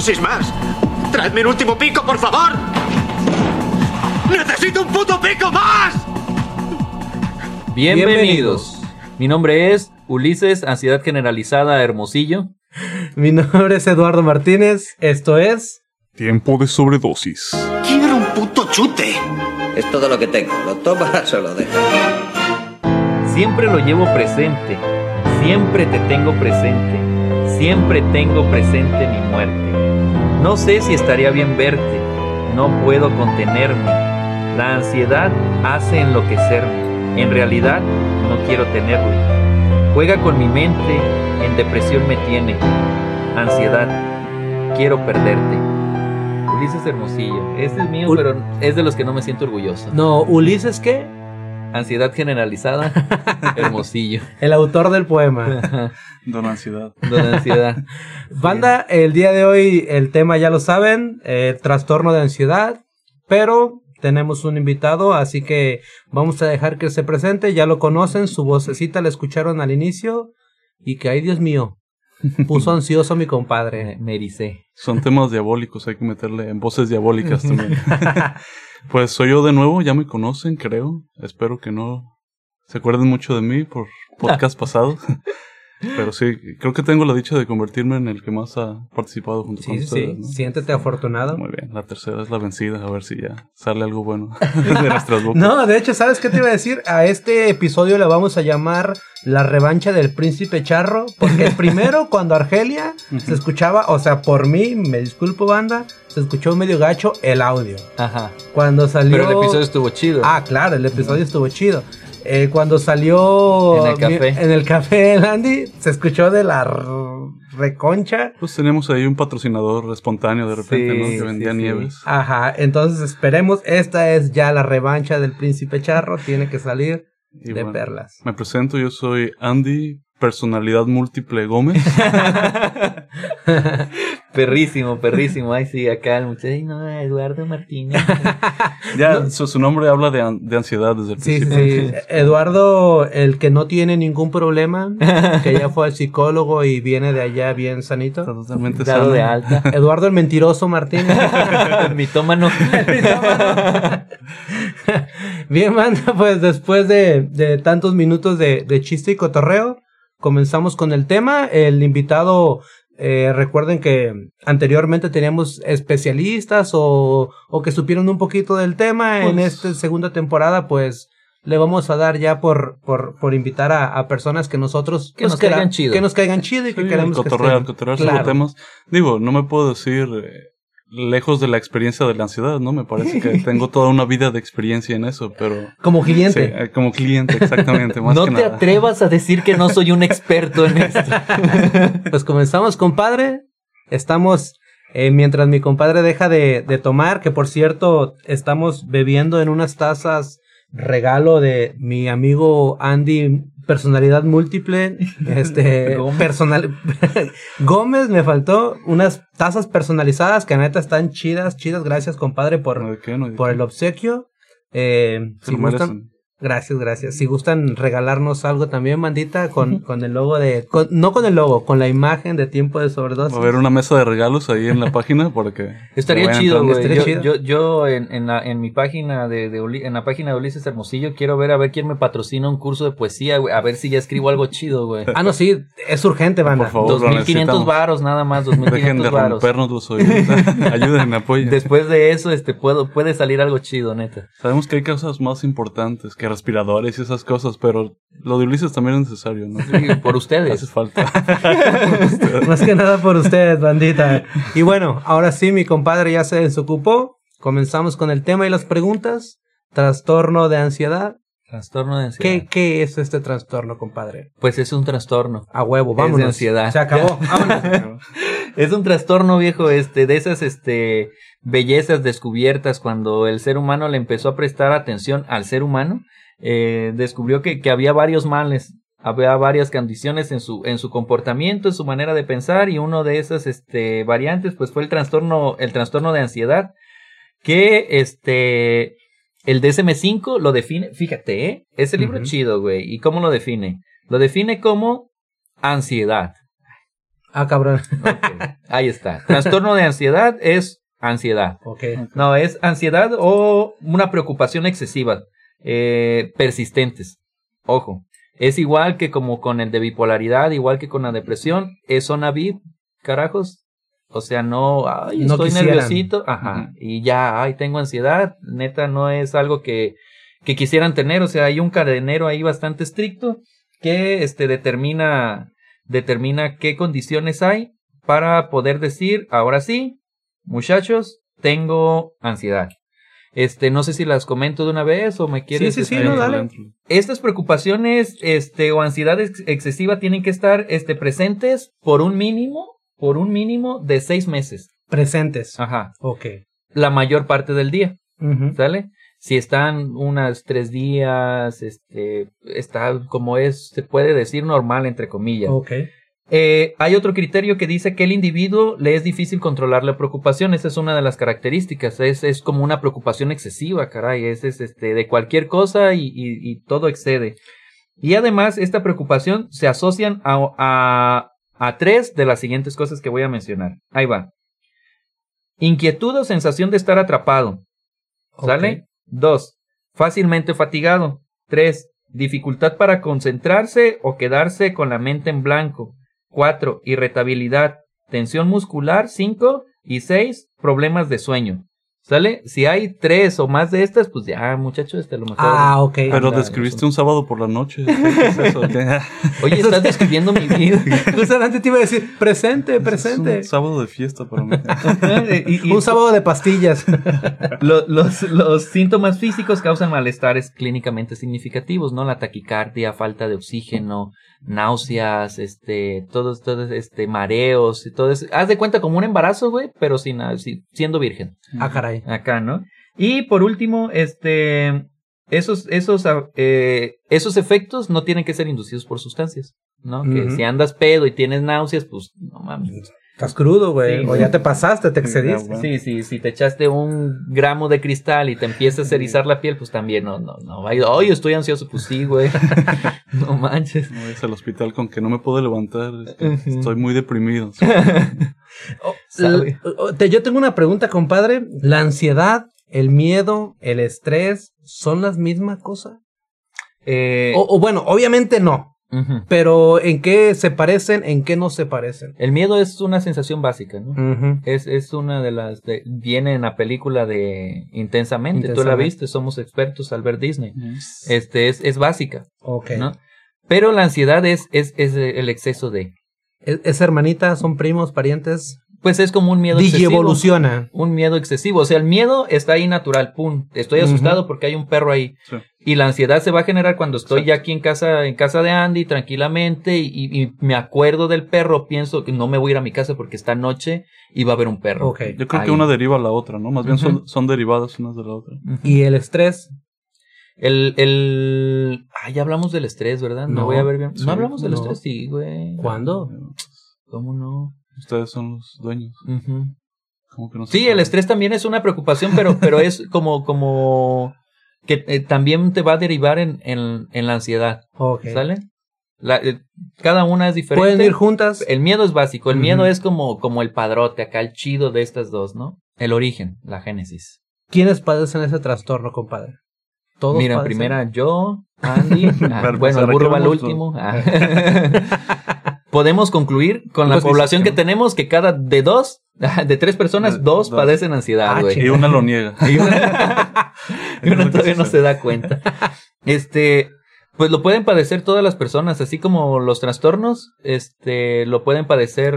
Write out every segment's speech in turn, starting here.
Dosis más. Traedme un último pico, por favor. ¡Necesito un puto pico más! Bienvenidos. Mi nombre es Ulises, Ansiedad Generalizada Hermosillo. Mi nombre es Eduardo Martínez. Esto es. Tiempo de sobredosis. Quiero un puto chute. Es todo lo que tengo. Lo tomas o lo dejas. Siempre lo llevo presente. Siempre te tengo presente. Siempre tengo presente mi muerte. No sé si estaría bien verte. No puedo contenerme. La ansiedad hace enloquecerme. En realidad, no quiero tenerlo. Juega con mi mente. En depresión me tiene. Ansiedad. Quiero perderte. Ulises Hermosillo. Este es mío, pero es de los que no me siento orgulloso. No, Ulises, ¿qué? Ansiedad generalizada. Hermosillo. El autor del poema. Don Ansiedad. Don Ansiedad. Banda, el día de hoy el tema ya lo saben, eh, trastorno de ansiedad, pero tenemos un invitado, así que vamos a dejar que se presente, ya lo conocen, su vocecita la escucharon al inicio y que, ay Dios mío, puso ansioso mi compadre. Me ericé. Son temas diabólicos, hay que meterle en voces diabólicas también. Pues soy yo de nuevo, ya me conocen, creo. Espero que no se acuerden mucho de mí por podcast pasados. Pero sí, creo que tengo la dicha de convertirme en el que más ha participado junto con Sí, sí, ustedes. sí, ¿no? siéntete afortunado. Muy bien, la tercera es la vencida, a ver si ya sale algo bueno de nuestras bocas. No, de hecho, ¿sabes qué te iba a decir? A este episodio le vamos a llamar la revancha del príncipe charro, porque el primero, cuando Argelia se escuchaba, o sea, por mí, me disculpo banda, se escuchó medio gacho el audio. Ajá. Cuando salió... Pero el episodio estuvo chido. Ah, claro, el episodio estuvo chido. Eh, cuando salió En el café. mi- en el café se escuchó de la reconcha. Pues tenemos ahí un patrocinador espontáneo de repente, Sí, ¿no? Que vendía sí. nieves. Ajá, entonces esperemos, esta es ya la revancha del príncipe charro, tiene que salir Y de bueno, perlas. Me presento, yo soy Andy, personalidad múltiple Gómez. Perrísimo, perrísimo. Ay, sí, acá el muchacho. Ay, no, Eduardo Martínez. ya, su, su nombre habla de, an- de ansiedad desde el Sí, sí, principio. sí. Eduardo, el que no tiene ningún problema, que ya fue al psicólogo y viene de allá bien sanito. Está totalmente Dado sano. de alta. Eduardo el mentiroso Martínez. Mitómano. Bien, manda, pues después de, de tantos minutos de, de chiste y cotorreo, comenzamos con el tema. El invitado, eh, recuerden que anteriormente teníamos especialistas o, o que supieron un poquito del tema. en Pues- esta segunda temporada, pues le vamos a dar ya por, por, por invitar a, a personas que nosotros Que nos caigan chido. que nos caigan chido y que queremos que estén. cotorrear sobre Claro. temas. Digo, no me puedo decir eh, lejos de la experiencia de la ansiedad, ¿no? Me parece que tengo toda una vida de experiencia en eso, pero... Como Sí, cliente. eh, como cliente, exactamente, más No que te nada. atrevas a decir que no soy un experto en esto. Pues comenzamos, compadre. Estamos, eh, mientras mi compadre deja de, de tomar, que por cierto, estamos bebiendo en unas tazas regalo de mi amigo Andy, personalidad múltiple, este, Gómez. personal, Gómez, me faltó unas tazas personalizadas que neta están chidas, chidas, gracias compadre por, ¿De qué? No, ¿de por el obsequio. Eh, si gustan. Gracias, gracias. Si gustan regalarnos algo también, bandita, con, con el logo de... con- no con el logo, con la imagen de tiempo de sobredosis. Va a haber una mesa de regalos ahí en la página para que... Estaría chido, güey. estaría Yo, chido. yo, yo en, en, la, en mi página de, de Uli- en la página de Ulises Hermosillo quiero ver a ver quién me patrocina un curso de poesía, güey. A ver si ya escribo algo chido, güey. Ah, no, sí, es urgente, banda. Por favor. lo 2500 necesitamos. varos nada más, Dejen 2500 de varos. rompernos los oídos. Ayúdenme, apoyen. Después de eso, este, puedo, puede salir algo chido, neta. Sabemos que hay cosas más importantes que respiradores y esas cosas, pero lo de Ulises también es necesario, ¿no? Sí, por Hace ustedes. falta. Más que nada por ustedes, bandita. Y bueno, ahora sí, mi compadre ya se desocupó. Comenzamos con el tema y las preguntas. Trastorno de ansiedad. Trastorno de ansiedad. ¿Qué, qué es este trastorno, compadre? Pues es un trastorno. A huevo, Es de vámonos. ansiedad. Se acabó. vámonos. Es un trastorno viejo, este, de esas, este, bellezas descubiertas cuando el ser humano le empezó a prestar atención al ser humano, eh, descubrió que, que había varios males, había varias condiciones en su, en su comportamiento, en su manera de pensar, y uno de esas, este, variantes, pues fue el trastorno, el trastorno de ansiedad, que, este, el DSM-5 lo define, fíjate, ¿eh? Ese libro Ujú. chido, güey, ¿y cómo lo define? Lo define como ansiedad. Ah, cabrón. Ahí está. Trastorno de ansiedad es ansiedad. Ok. No, es ansiedad o una preocupación excesiva, eh, persistentes. Ojo, es igual que como con el de bipolaridad, igual que con la depresión, es zona VIP, carajos. O sea, no, ay, No estoy quisieran. nerviosito, ajá, y ya, ay, tengo ansiedad, neta, no es algo que, que quisieran tener, o sea, hay un cadenero ahí bastante estricto que, este, determina, determina qué condiciones hay para poder decir, ahora sí, muchachos, tengo ansiedad. Este, no sé si las comento de una vez o me quieres. sí, sí, este, no, dale. Estas preocupaciones, este, o ansiedad ex- excesiva tienen que estar, este, presentes por un mínimo, por un mínimo de seis meses. Presentes. Ajá. Ok. La mayor parte del día, Ujú. ¿sale? Si están unas tres días, este, está como es, se puede decir normal, entre comillas. Ok. Eh, hay otro criterio que dice que el individuo le es difícil controlar la preocupación. Esa es una de las características. Es, es como una preocupación excesiva, caray. Es, es este, de cualquier cosa y, y- y todo excede. Y además, esta preocupación se asocian a, a, a tres de las siguientes cosas que voy a mencionar. Ahí va. Inquietud o sensación de estar atrapado. ¿Sale? Dos, fácilmente fatigado. Tres, dificultad para concentrarse o quedarse con la mente en blanco. Cuatro, irritabilidad, tensión muscular. Cinco, y seis, problemas de sueño. ¿Sale? Si hay tres o más de estas, pues ya, muchachos, este a lo mejor. Ah, ok. Pero Anda, describiste un sábado por la noche. ¿Qué es eso? ¿Qué? Oye, estás describiendo mi vida. Justamente te iba a decir, presente, presente. Es un sábado de fiesta para mí. Y- y- Un sábado de pastillas. Lo- los, los síntomas físicos causan malestares clínicamente significativos, ¿no? La taquicardia, falta de oxígeno, náuseas, este, todos, todos, este, mareos y todo eso. Haz de cuenta como un embarazo, güey, pero sin, ah, si- siendo virgen. ah, caray. Acá, ¿no? Y por último, este, esos, esos, ah, eh, esos efectos no tienen que ser inducidos por sustancias, ¿no? Que si andas pedo y tienes náuseas, pues, no mames. Estás crudo, güey. Sí, o ya te pasaste, te excediste. Sí, sí, si te echaste un gramo de cristal y te empiezas a erizar la piel, pues también no, no, no. Ay, ay, estoy ansioso, pues sí, güey. no manches. No vayas al hospital con que no me puedo levantar. es que Ujú. Estoy muy deprimido. Oh, oh, te- yo tengo una pregunta, compadre. ¿La ansiedad, el miedo, el estrés son las mismas cosas? Eh, O, o bueno, obviamente no. Ujú. Pero ¿en qué se parecen? ¿En qué no se parecen? El miedo es una sensación básica, ¿no? Ujú. Es, es una de las... de- viene en la película de Intensamente. Tú la Intensamente. viste, somos expertos al ver Disney. Este es, es básica, Ok. ¿no? Pero la ansiedad es, es, es el exceso de... ¿Es, es hermanita? ¿Son primos, parientes? Pues es como un miedo excesivo. Digievoluciona. Un miedo excesivo. O sea, el miedo está ahí natural. Pum. Estoy asustado porque hay un perro ahí. Sí. Y la ansiedad se va a generar cuando estoy ya aquí en casa, en casa de Andy, tranquilamente, y, y me acuerdo del perro, pienso que no me voy a ir a mi casa porque esta noche y va a haber un perro. Ok. Yo creo Ahí. que una deriva a la otra, ¿no? Más bien son, son derivadas unas de la otra. ¿Y el estrés? El, el... Ah, ya hablamos del estrés, ¿verdad? No, No. voy a ver bien. Sí, no hablamos del no. estrés, sí, güey. ¿Cuándo? ¿Cómo no? Ustedes son los dueños. ¿Cómo que no se Sí, sabe? el estrés también es una preocupación, pero, pero es como, como que eh, también te va a derivar en, en, en la ansiedad. ¿sale? La- eh, cada una es diferente. ¿Pueden ir juntas? El miedo es básico, el miedo es como, como el padrote, acá el chido de estas dos, ¿no? El origen, la génesis. ¿Quiénes padecen ese trastorno, compadre? Todos Mira, padecen? primera yo, Andy, ah, bueno, el burro va al último. ah. Podemos concluir con la Pues población que tenemos que cada de dos, de tres personas, De- dos dos. padecen ansiedad, Ah, güey. Y una lo niega. Y una, y una todavía no se da cuenta. Este, pues lo pueden padecer todas las personas, así como los trastornos, este, lo pueden padecer,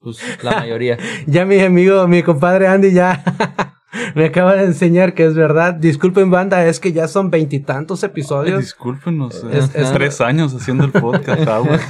pues, la mayoría. Ya mi amigo, mi compadre Andy ya me acaba de enseñar que es verdad. Disculpen, banda, es que ya son veintitantos episodios. discúlpenos. eh, Es- es- tres años haciendo el podcast. agua.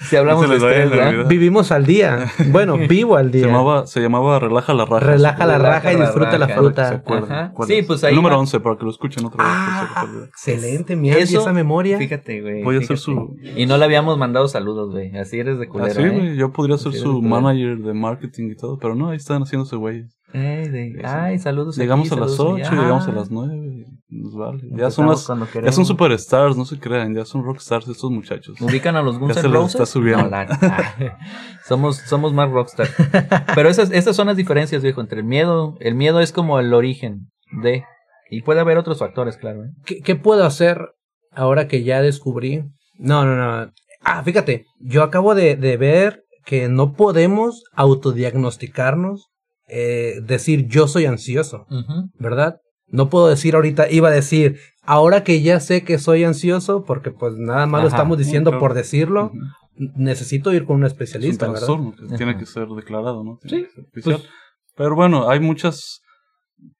Si hablamos Se de vida. Vivimos al día. Bueno, vivo al Se día. llamaba, se llamaba Relaja la raja. Relaja la raja y disfruta la raja. ¿Se fruta. Sí, es? pues ahí El número va. 11 para que lo escuchen otra vez. Ah, se excelente, mi Andy, Eso- esa memoria. Fíjate, güey. Voy a hacer su- Y no le habíamos mandado saludos, güey. Así eres de culero, Así, ¿eh? güey. Yo podría ser Así su manager de marketing y todo, pero no, ahí están haciéndose güeyes. Ey, de-. Ay, saludos Llegamos aquí, a las saludos 8, allá. llegamos a las 9. nos vale. Ya son, las, ya son superstars, no se crean, ya son rockstars estos muchachos. ¿Ubican a los Guns Ya N' Roses? está subiendo. No, la- ah, somos, somos más rockstar. Pero esas, esas son las diferencias, viejo, entre el miedo. El miedo es como el origen de... Y puede haber otros factores, claro. ¿eh? ¿Qué, qué puedo hacer ahora que ya descubrí? No, no, no. Ah, fíjate, yo acabo de, de ver que no podemos autodiagnosticarnos, eh, decir yo soy ansioso. ¿verdad? No puedo decir ahorita, iba a decir, ahora que ya sé que soy ansioso, porque pues nada más lo estamos diciendo claro. por decirlo, necesito ir con un Es un especialista, ¿verdad? que Ajá. tiene que ser declarado, ¿no? Tiene Sí, que ser pues- Pero bueno, hay muchas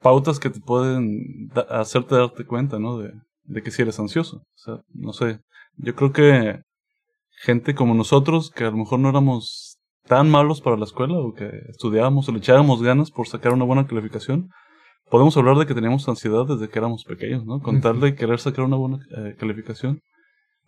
pautas que te pueden da- hacerte darte cuenta, ¿no? De, de que si eres ansioso. O sea, no sé. Yo creo que gente como nosotros, que a lo mejor no éramos tan malos para la escuela o que estudiábamos o le echábamos ganas por sacar una buena calificación, podemos hablar de que teníamos ansiedad desde que éramos pequeños, ¿no? Con tal de querer sacar una buena eh, calificación.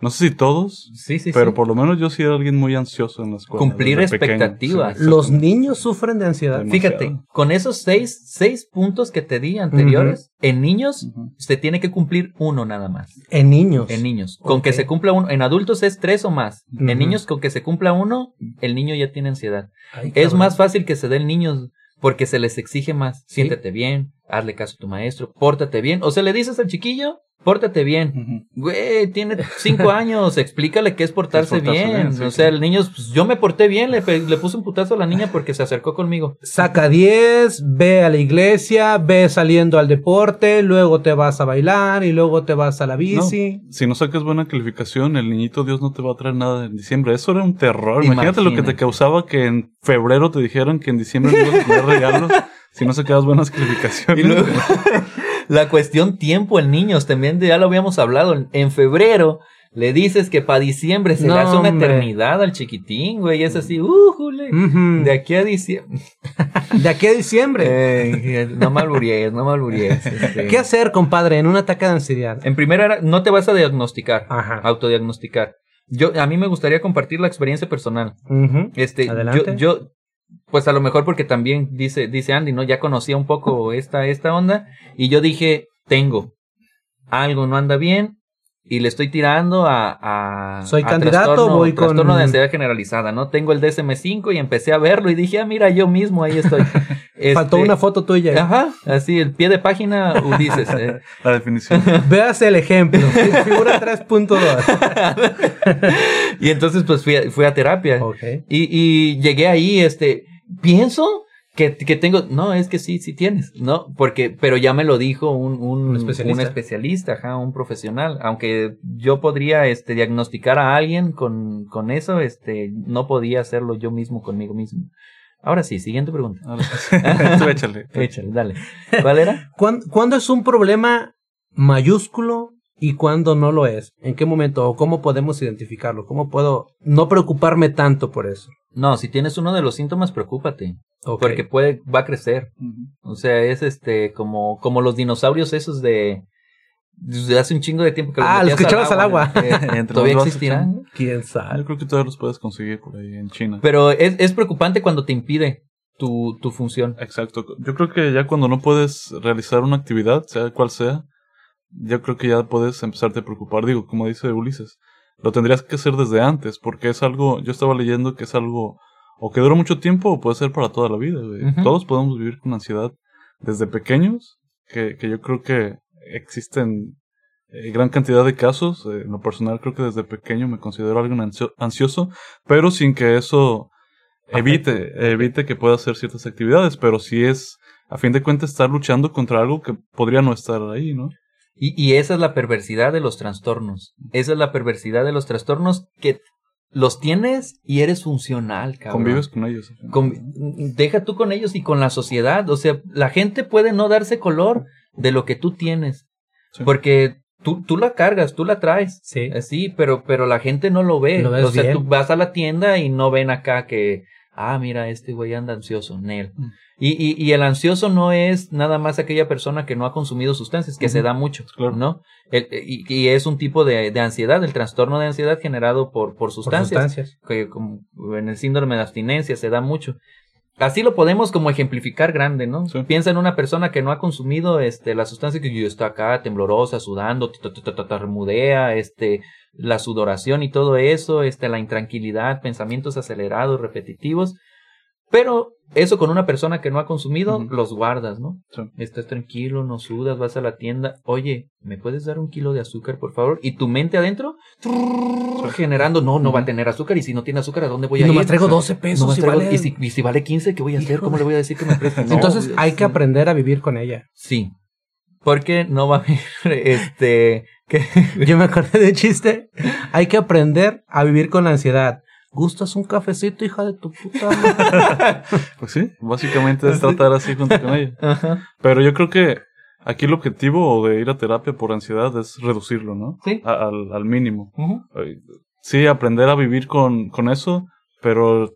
No sé si todos, Sí, sí, pero sí. por lo menos yo sí era alguien muy ansioso en la escuela. Cumplir pequeño. expectativas. Sí, Los niños sufren de ansiedad. Demasiado. Fíjate, con esos seis, seis puntos que te di anteriores, en niños se tiene que cumplir uno nada más. En niños. En niños. Con que se cumpla uno. En adultos es tres o más. En niños, con que se cumpla uno, el niño ya tiene ansiedad. Ay, Es más fácil que se den niños porque se les exige más. Siéntete bien, hazle caso a tu maestro, pórtate bien. O se le dices al chiquillo, pórtate bien. Güey, tiene cinco años, explícale qué es portarse, bien. bien, sí, o sea, sí. el niño, pues, yo me porté bien, le, le puse un putazo a la niña porque se acercó conmigo. Saca 10, ve a la iglesia, ve saliendo al deporte, luego te vas a bailar y luego te vas a la bici. Si no sacas buena calificación, el niñito Dios no te va a traer nada en diciembre. Eso era un terror. Imagínate, lo que te causaba que en febrero te dijeran que en diciembre no ibas a tener regalos si no sacabas buenas calificaciones. Y luego, la cuestión tiempo en niños, también ya lo habíamos hablado. En, febrero le dices que para diciembre se No, le hace una hombre. eternidad al chiquitín, güey. Y es así, újule. Ujú. De aquí a diciembre. De aquí a diciembre. Eh, no malburíes, no malburíes. este. ¿Qué hacer, compadre, en un ataque de ansiedad? En primera, era- no te vas a diagnosticar, Ajá. autodiagnosticar. Yo, a mí me gustaría compartir la experiencia personal. Este, Adelante. yo, yo, pues a lo mejor porque también dice, dice Andy, ¿no? Ya conocía un poco esta, esta onda. Y yo dije, tengo. Algo no anda bien. Y le estoy tirando a, a ¿Soy a candidato trastorno- o voy con- trastorno de ansiedad generalizada, ¿no? Tengo el DSM5 y empecé a verlo y dije, ah, mira, yo mismo ahí estoy. Faltó Este, una foto tuya. Ajá, así, el pie de página, Ulises. eh. La definición. Veas el ejemplo. Figura 3.2. y entonces, pues fui a, fui a terapia. ok. Y, y llegué ahí, este, pienso que, que tengo, no, es que sí, sí tienes, ¿no? Porque, pero ya me lo dijo un, un, Un especialista. un especialista, ajá, un profesional. Aunque yo podría, este, diagnosticar a alguien con, con eso, este, no podía hacerlo yo mismo conmigo mismo. Ahora sí, siguiente pregunta. Tú échale. Échale, dale. ¿Cuál era? ¿Cuán- ¿Cuándo es un problema mayúsculo y cuándo no lo es? ¿En qué momento? ¿O cómo podemos identificarlo? ¿Cómo puedo no preocuparme tanto por eso? No, si tienes uno de los síntomas, preocúpate. Porque puede, va a crecer. O sea, es este, como, como los dinosaurios esos de, de hace un chingo de tiempo que Ah, los echabas al agua. Eh, ¿Todavía existirán? ¿Quién Yo sabe? creo que todavía los puedes conseguir por ahí en China. Pero es, es preocupante cuando te impide tu, tu función. Exacto. Yo creo que ya cuando no puedes realizar una actividad, sea cual sea, yo creo que ya puedes empezarte a preocupar. Digo, como dice Ulises, lo tendrías que hacer desde antes, porque es algo, yo estaba leyendo que es algo, o que dura mucho tiempo, o puede ser para toda la vida. güey. Todos podemos vivir con ansiedad desde pequeños, que, que yo creo que existen eh, gran cantidad de casos. Eh, en lo personal, creo que desde pequeño me considero alguien ansio- ansioso, pero sin que eso evite, evite que pueda hacer ciertas actividades, pero sí es, a fin de cuentas, estar luchando contra algo que podría no estar ahí, ¿no? Y, y esa es la perversidad de los trastornos. Esa es la perversidad de los trastornos que los tienes y eres funcional, cabrón. Convives con ellos. Con- deja tú con ellos y con la sociedad. O sea, la gente puede no darse color de lo que tú tienes. Sí. Porque tú, tú la cargas, tú la traes. Sí. Eh, Sí, pero, pero la gente no lo ve. Lo o sea, bien. tú vas a la tienda y no ven acá que, ah, mira, este güey anda ansioso, Nel. Mm. Y, y, y el ansioso no es nada más aquella persona que no ha consumido sustancias, que se da mucho, Claro. ¿no? El- y, y es un tipo de, de ansiedad, el trastorno de ansiedad generado por, por Por sustancias sustancias. que como en el síndrome de abstinencia se da mucho. así lo podemos como ejemplificar grande, ¿no? Sí. Piensa en una persona que no ha consumido este la sustancia que yo está acá temblorosa, sudando, ta- ta- ta- ta- tartamudea, este la sudoración y todo eso, este la intranquilidad, pensamientos acelerados, repetitivos. Pero eso con una persona que no ha consumido, Ujú. los guardas, ¿no? Sí. Estás tranquilo, no sudas, vas a la tienda. Oye, ¿me puedes dar un kilo de azúcar, por favor? Y tu mente adentro, trrr, generando, no, no va a tener azúcar. Y si no tiene azúcar, ¿a dónde voy a nomás ir? traigo 12 pesos Nomás y traigo- vale- y, si, y si vale 15, ¿qué voy a hacer? ¿Cómo le voy a decir que me preste? No, Entonces hay que aprender a vivir con ella. Sí. Porque no va a haber, este, que, Yo me acordé de chiste. Hay que aprender a vivir con la ansiedad. ¿Gustas un cafecito, hija de tu puta madre? Pues sí, básicamente es tratar así junto con ella. Ajá. Pero yo creo que aquí el objetivo de ir a terapia por ansiedad es reducirlo, ¿no? Sí. A- al, al mínimo. Sí, aprender a vivir con, con eso, pero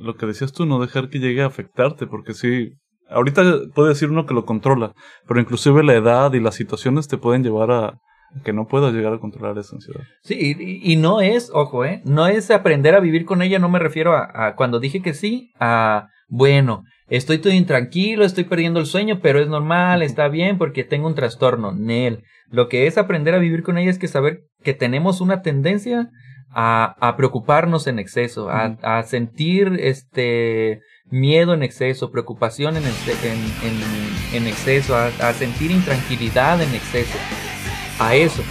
lo que decías tú, no dejar que llegue a afectarte, porque sí, ahorita puede decir uno que lo controla, pero inclusive la edad y las situaciones te pueden llevar a, que no puedas llegar a controlar esa ansiedad. Sí, y, y no es, ojo, ¿eh? No es aprender a vivir con ella, no me refiero a, a cuando dije que sí, a, bueno, estoy todo intranquilo, estoy perdiendo el sueño, pero es normal, está bien porque tengo un trastorno. Nel. Lo que es aprender a vivir con ella es que saber que tenemos una tendencia a, a preocuparnos en exceso, a sentir este miedo en exceso, preocupación en, exce- en, en- en exceso, a, a sentir intranquilidad en exceso. A eso,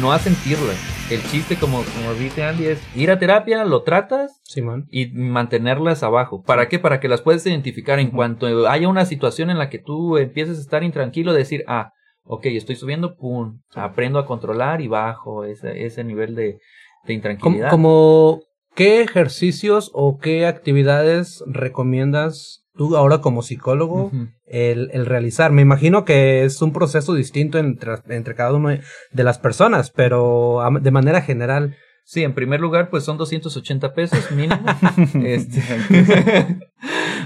no a sentirla. El chiste, como, como dice Andy, es ir a terapia, lo tratas Simón. y mantenerlas abajo. ¿Para qué? Para que las puedas identificar en cuanto haya una situación en la que tú empieces a estar intranquilo, decir, ah, ok, estoy subiendo, pum, aprendo a controlar y bajo ese, ese nivel de, de Como, intranquilidad. como, ¿qué ejercicios o qué actividades recomiendas tú ahora como psicólogo el, el realizar? Me imagino que es un proceso distinto entre, entre cada una de las personas, pero de manera general. Sí, en primer lugar, pues son 280 pesos mínimo. este,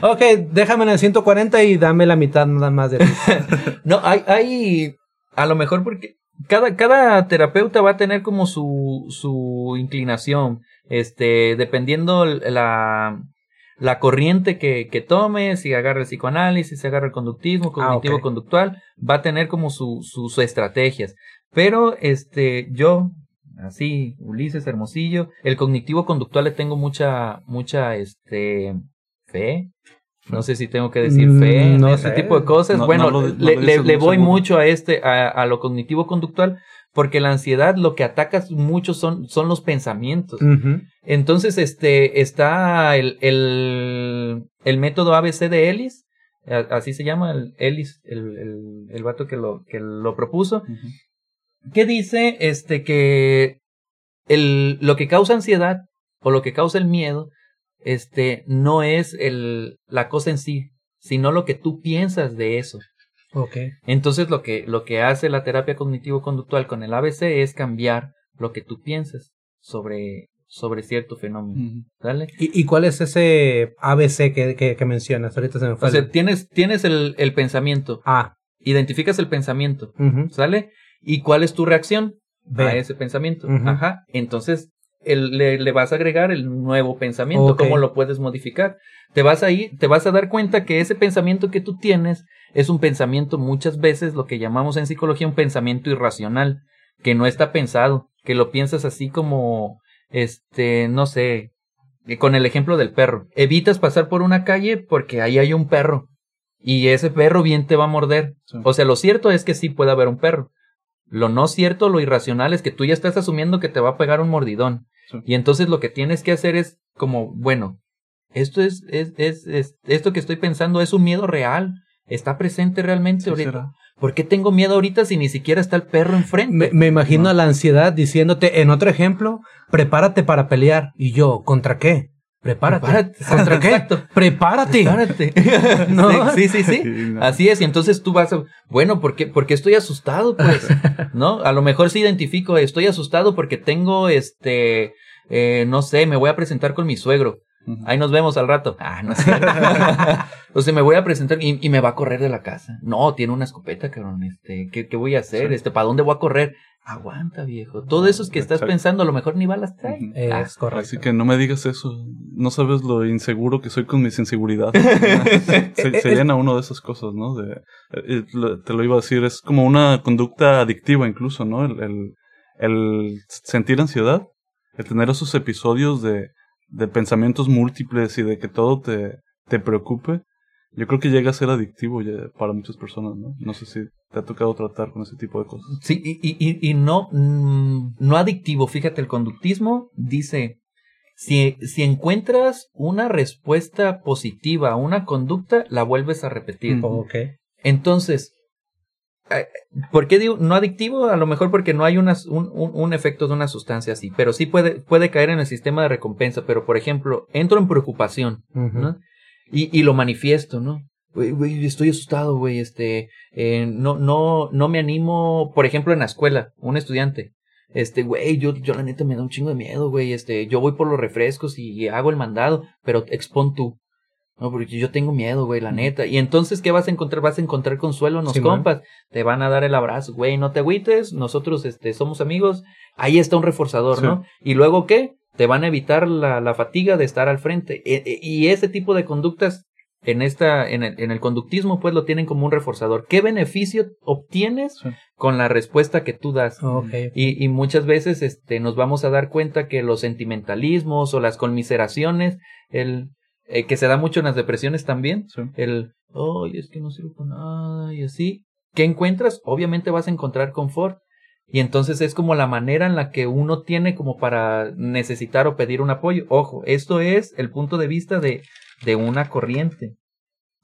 Ok, déjame en el 140 y dame la mitad nada más de No, hay, hay, a lo mejor porque cada, cada terapeuta va a tener como su, su inclinación, este, dependiendo la, la corriente que, que tome, si agarra el psicoanálisis, si agarra el conductismo, Ah, cognitivo-conductual, va a tener como su, su- sus estrategias. Pero, este, yo, así, Ulises Hermosillo, el cognitivo-conductual le tengo mucha, mucha, este, fe. No sé si tengo que decir Mm, fe, no ese tipo de cosas. No- bueno, no lo- no le, le- voy seguro. mucho a este, a, a lo cognitivo conductual, porque la ansiedad lo que ataca mucho son, son los pensamientos. Entonces, este, está el, el, el método ABC de Ellis, así se llama, el Ellis, el, el, el vato que lo, que lo propuso, que dice, este, que el, lo que causa ansiedad o lo que causa el miedo, este, no es el, la cosa en sí, sino lo que tú piensas de eso. Ok. Entonces lo que, lo que hace la terapia cognitivo-conductual con el ABC es cambiar lo que tú piensas sobre, sobre cierto fenómeno. ¿Sale? ¿Y, y cuál es ese ABC que, que, que mencionas? Ahorita se me fue. O sea, tienes, tienes el, el pensamiento, A. identificas el pensamiento. ¿sale? ¿Y cuál es tu reacción B. a ese pensamiento? Ajá. Entonces, el- le, le vas a agregar el nuevo pensamiento, cómo lo puedes modificar. Te vas a ir, te vas a dar cuenta que ese pensamiento que tú tienes es un pensamiento muchas veces lo que llamamos en psicología un pensamiento irracional, que no está pensado, que lo piensas así como, este, no sé, eh, con el ejemplo del perro. Evitas pasar por una calle porque ahí hay un perro y ese perro bien te va a morder. Sí. O sea, lo cierto es que sí puede haber un perro. Lo no cierto, lo irracional es que tú ya estás asumiendo que te va a pegar un mordidón. Sí. Y entonces lo que tienes que hacer es como, bueno, esto es, es, es, es- esto que estoy pensando es un miedo real. Está presente realmente Sí ahorita. será. ¿Por qué tengo miedo ahorita si ni siquiera está el perro enfrente? Me, me imagino No. a la ansiedad diciéndote, en otro ejemplo, prepárate para pelear. Y yo, ¿contra qué? Prepárate. Prepárate. ¿Contra qué? Prepárate. Prepárate. ¿No? Sí, sí, sí. No. Así es, y entonces tú vas a, bueno, ¿por qué, por qué estoy asustado, pues? ¿No? A lo mejor sí identifico, estoy asustado porque tengo, este, eh, no sé, me voy a presentar con mi suegro. Ahí nos vemos al rato. Ah, no es cierto. o sea, me voy a presentar y, y me va a correr de la casa. No, tiene una escopeta, cabrón. Este, ¿qué, qué voy a hacer? Sí. Este, ¿para dónde voy a correr? Aguanta, viejo. Todo eso es que estás Exacto. pensando, a lo mejor ni balas trae. Es Ah, correcto. Así que no me digas eso. No sabes lo inseguro que soy con mis inseguridades. se, se llena uno de esas cosas, ¿no? De, eh, eh, te lo iba a decir, es como una conducta adictiva incluso, ¿no? El, el, el sentir ansiedad, el tener esos episodios de, de pensamientos múltiples y de que todo te, te preocupe. Yo creo que llega a ser adictivo ya para muchas personas, ¿no? No sé si te ha tocado tratar con ese tipo de cosas. Sí, y, y, y- y no, mm, no adictivo. Fíjate, el conductismo dice, si, si encuentras una respuesta positiva a una conducta, la vuelves a repetir. Mm. Ok. Entonces, ¿por qué digo no adictivo? A lo mejor porque no hay un, un- un efecto de una sustancia así, pero sí puede, puede caer en el sistema de recompensa. Pero, por ejemplo, entro en preocupación. Y, y lo manifiesto, ¿no? Güey, güey, estoy asustado, güey, este, eh, no, no, no me animo, por ejemplo, en la escuela, un estudiante, este, güey, yo, yo la neta me da un chingo de miedo, güey, este, yo voy por los refrescos y hago el mandado, pero expon tú. No, porque yo tengo miedo, güey, la neta. Y entonces, ¿qué vas a encontrar? Vas a encontrar consuelo en los compas. Te van a dar el abrazo, güey, no te agüites, nosotros, este, somos amigos. Ahí está un reforzador, Sí. ¿no? Y luego, ¿qué? Te van a evitar la, la fatiga de estar al frente. E- e- y ese tipo de conductas en esta, en el, en el conductismo, pues lo tienen como un reforzador. ¿Qué beneficio obtienes Sí. con la respuesta que tú das? Y, y muchas veces este, nos vamos a dar cuenta que los sentimentalismos o las conmiseraciones, el eh, que se da mucho en las depresiones también, Sí. el, ay, es que no sirvo para nada y así. ¿Qué encuentras? Obviamente vas a encontrar confort. Y entonces es como la manera en la que uno tiene como para necesitar o pedir un apoyo. Ojo, esto es el punto de vista de, de una corriente.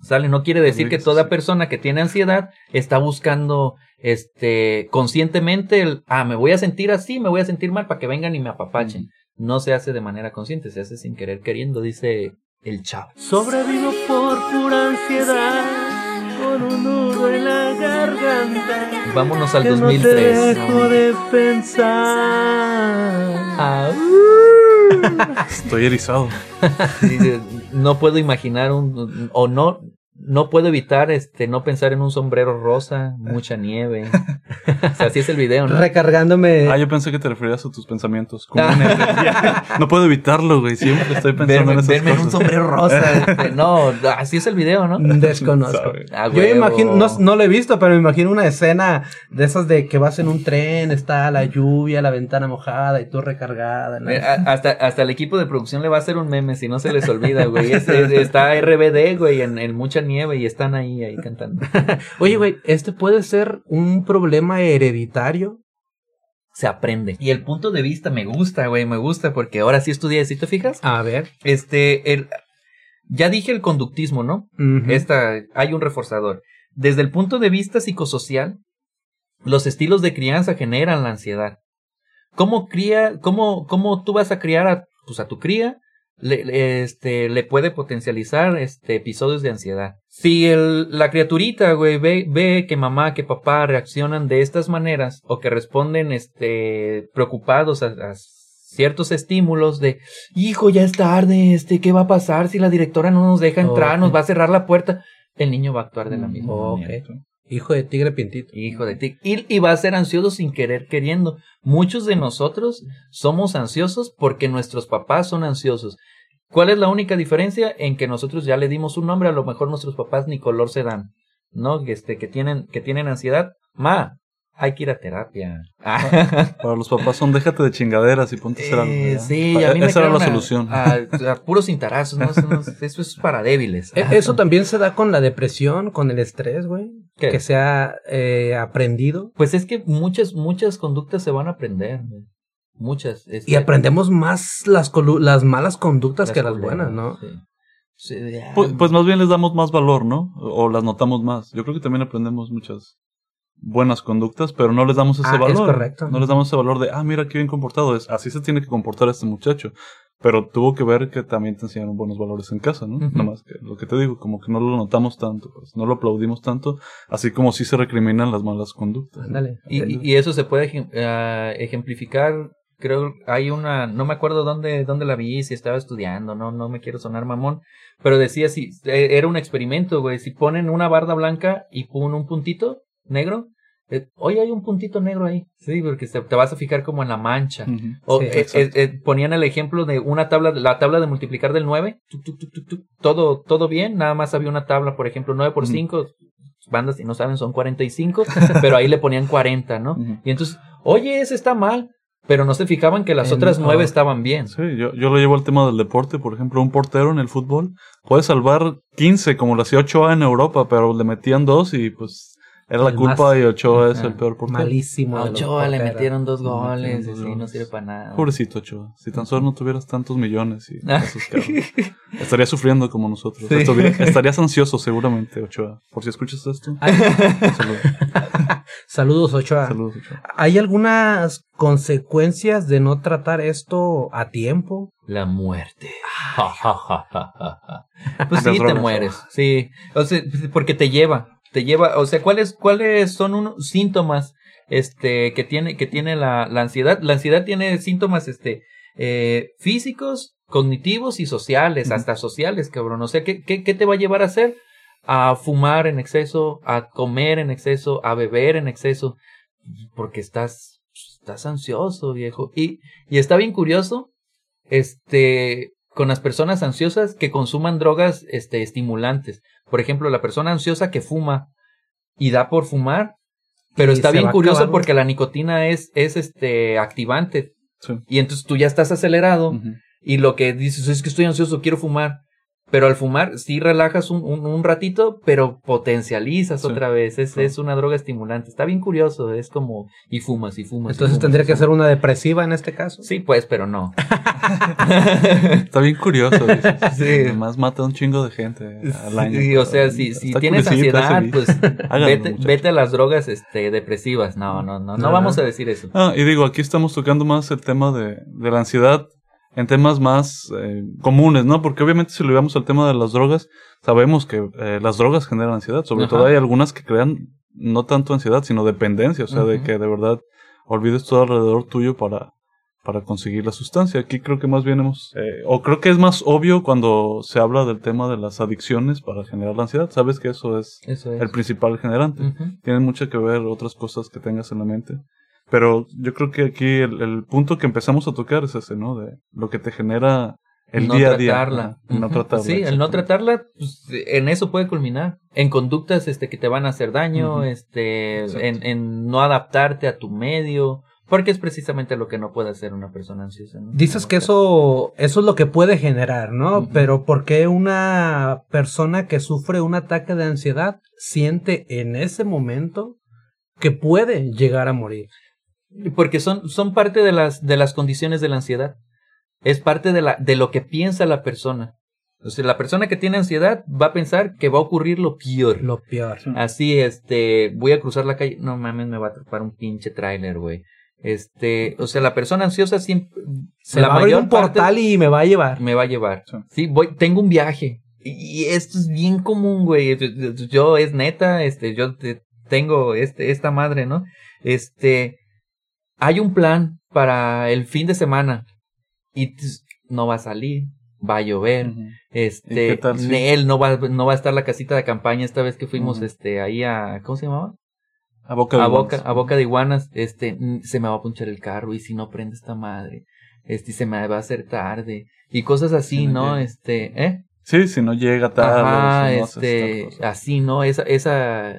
¿Sale? No quiere decir que toda persona que tiene ansiedad está buscando este conscientemente el ah, me voy a sentir así, me voy a sentir mal para que vengan y me apapachen. No se hace de manera consciente, se hace sin querer queriendo, dice el chavo. Sobrevivo por pura ansiedad, con un nudo en la garganta. Vámonos al que no te 2003. dejo de pensar. Ah, Estoy erizado. No puedo imaginar un o no no puedo evitar este no pensar en un sombrero rosa, mucha nieve. o sea, así es el video, ¿no? Recargándome. Ah, yo pensé que te referías a tus pensamientos. Como una. No puedo evitarlo, güey. Siempre estoy pensando Verme, en esas verme en cosas. un sombrero rosa. este, no, así es el video, ¿no? Desconozco. Ah, Yo imagino, no, no lo he visto, pero me imagino una escena de esas de que vas en un tren, está la lluvia, la ventana mojada y tú recargada. ¿no? Eh, a- Hasta, hasta el equipo de producción le va a hacer un meme si no se les olvida, güey. Es- es- está RBD, güey, en, en mucha nieve y están ahí, ahí cantando. Oye, güey, ¿este puede ser un problema hereditario? Se aprende. Y el punto de vista me gusta, güey, me gusta porque ahora sí estudié, ¿sí te fijas? A ver. Este, el, ya dije el conductismo, ¿no? Esta, hay un reforzador. Desde el punto de vista psicosocial, los estilos de crianza generan la ansiedad. ¿Cómo cría, cómo, cómo tú vas a criar a, pues a tu cría? Le, este, le puede potencializar este, episodios de ansiedad. Si el, la criaturita, güey, ve, ve que mamá, que papá reaccionan de estas maneras o que responden, este, preocupados a, a ciertos estímulos de, hijo, ya es tarde, este, ¿qué va a pasar si la directora no nos deja entrar, nos va a cerrar la puerta? El niño va a actuar de la misma Ok. manera. Hijo de tigre pintito. Hijo de ti. Y, y va a ser ansioso sin querer queriendo. Muchos de nosotros somos ansiosos porque nuestros papás son ansiosos. ¿Cuál es la única diferencia? En que nosotros ya le dimos un nombre, a lo mejor nuestros papás ni color se dan. ¿No? Que, Este, que tienen, que tienen ansiedad. Ma, hay que ir a terapia. Para los papás son déjate de chingaderas y ponte a hacer algo. Eh, sí, Pa- a mí me Esa era la solución. A, a puros cintarazos, ¿no? Eso, no- eso es para débiles. E- Eso también se da con la depresión, con el estrés, güey. ¿Qué? Que se ha eh, aprendido. Pues es que muchas, muchas conductas se van a aprender. Muchas. este, Y aprendemos más las, las malas conductas que las buenas, ¿no? Sí. Sí, ya. Pues, pues más bien les damos más valor, ¿no? O, las notamos más. Yo creo que también aprendemos muchas buenas conductas, pero no les damos ese Ah, es valor. correcto. No les damos ese valor de, ah, mira qué bien comportado es. Así se tiene que comportar este muchacho. Pero tuvo que ver que también te enseñaron buenos valores en casa, ¿no? Nada más que lo que te digo, como que no lo notamos tanto, pues, no lo aplaudimos tanto, así como sí se recriminan las malas conductas. ¿no? Ándale. Y, eso se puede ah, ejemplificar creo, hay una, no me acuerdo dónde, dónde la vi, si estaba estudiando, no, no me quiero sonar mamón, pero decía si, eh, era un experimento, güey, si ponen una barda blanca y ponen un puntito negro, eh, oye, hay un puntito negro ahí, sí, porque te, te vas a fijar como en la mancha. O, Sí, eh, eh, eh, ponían el ejemplo de una tabla, la tabla de multiplicar del 9, tuc, tuc, tuc, tuc, tuc, todo, todo bien, nada más había una tabla, por ejemplo, 9 por Ujú. 5, bandas si no saben son 45, pero ahí le ponían 40, ¿no? Y entonces, oye, ese está mal, pero no se fijaban que las En- otras nueve estaban bien. Sí, yo, yo lo llevo al tema del deporte. Por ejemplo, un portero en el fútbol puede salvar 15, como lo hacía Ochoa en Europa, pero le metían dos y pues era la El culpa más- y Ochoa es el peor portero. Malísimo. A de Ochoa le metieron dos metieron goles, dos y sí, no sirve para nada. Pobrecito Ochoa. Si tan solo no tuvieras tantos millones y esos cabrones. Estaría sufriendo como nosotros. Sí. Estarías ansioso seguramente, Ochoa. Por si escuchas esto. Saludos. Saludos, Ochoa. Saludos, Ochoa. ¿Hay algunas consecuencias de no tratar esto a tiempo? La muerte. Pues sí, te mueres. Sí. O sea, porque te lleva. Te lleva. O sea, ¿cuáles, cuáles son unos síntomas este, que tiene, que tiene la, la ansiedad? La ansiedad tiene síntomas este, eh, físicos, cognitivos y sociales, hasta sociales, cabrón. O sea, ¿qué, qué, ¿qué te va a llevar a hacer? A fumar en exceso, a comer en exceso, a beber en exceso, porque estás, estás ansioso, viejo. Y, y está bien curioso, este, con las personas ansiosas que consuman drogas, este, estimulantes. Por ejemplo, la persona ansiosa que fuma y da por fumar, pero Y está bien curioso porque la nicotina es, es este, activante. Sí. Y entonces tú ya estás acelerado y lo que dices es que estoy ansioso, quiero fumar. Pero al fumar sí relajas un, un, un ratito, pero potencializas Sí. otra vez. Es, Sí. es una droga estimulante. Está bien curioso. Es como, y fumas, y fumas. y Entonces fumas, tendría que ser una depresiva en este caso. Sí, pues, pero no. Está bien curioso. dices. Sí. Además mata a un chingo de gente al año. Sí, o sea, si, si tienes ansiedad, pues Háganlo, vete, vete a las drogas este, depresivas. No, no, no, no, No, vamos a decir eso. Ah, y digo, aquí estamos tocando más el tema de, de la ansiedad en temas más eh, comunes, ¿no? Porque obviamente si lo llevamos al tema de las drogas, sabemos que eh, las drogas generan ansiedad. Sobre Ajá. todo hay algunas que crean no tanto ansiedad, sino dependencia. O sea, de que de verdad olvides todo alrededor tuyo para, para conseguir la sustancia. Aquí creo que más bien hemos... eh, o creo que es más obvio cuando se habla del tema de las adicciones para generar la ansiedad. Sabes que eso es Eso es. el principal generante tienen mucho que ver otras cosas que tengas en la mente. Pero yo creo que aquí el, el punto que empezamos a tocar es ese, ¿no? De lo que te genera el no día a día. tratarla. Ajá, el no tratarla. Sí, el no tratarla, pues, en eso puede culminar. En conductas este, que te van a hacer daño, este, en, en no adaptarte a tu medio, porque es precisamente lo que no puede hacer una persona ansiosa. ¿no? Dices que No eso, eso es lo que puede generar, ¿no? Pero ¿por qué una persona que sufre un ataque de ansiedad siente en ese momento que puede llegar a morir? Porque son, son parte de las, de las condiciones de la ansiedad. Es parte de, la, de lo que piensa la persona. O sea, la persona que tiene ansiedad va a pensar que va a ocurrir lo peor. Lo peor. Así, este, voy a cruzar la calle. No mames, me va a atrapar un pinche tráiler, güey. Este, o sea, la persona ansiosa siempre, Se la va a abrir mayor un parte portal y me va a llevar. me va a llevar. Sí. Sí, voy, tengo un viaje. Y y esto es bien común, güey. Yo- yo- Yo es neta, este, yo te- tengo este, esta madre, ¿no? Este, hay un plan para el fin de semana y no va a salir, va a llover. Ujú. Este, ¿Y qué tal si- él no va, no va a estar la casita de campaña esta vez que fuimos, este, ahí a, ¿cómo se llamaba? A boca de a iguanas. boca, a boca de iguanas, este, se me va a punchar el carro y si no prende esta madre, este, se me va a hacer tarde y cosas así, no. Este, ¿eh? Sí, si no llega tarde. Ajá, si no este, así, ¿no? Esa, esa,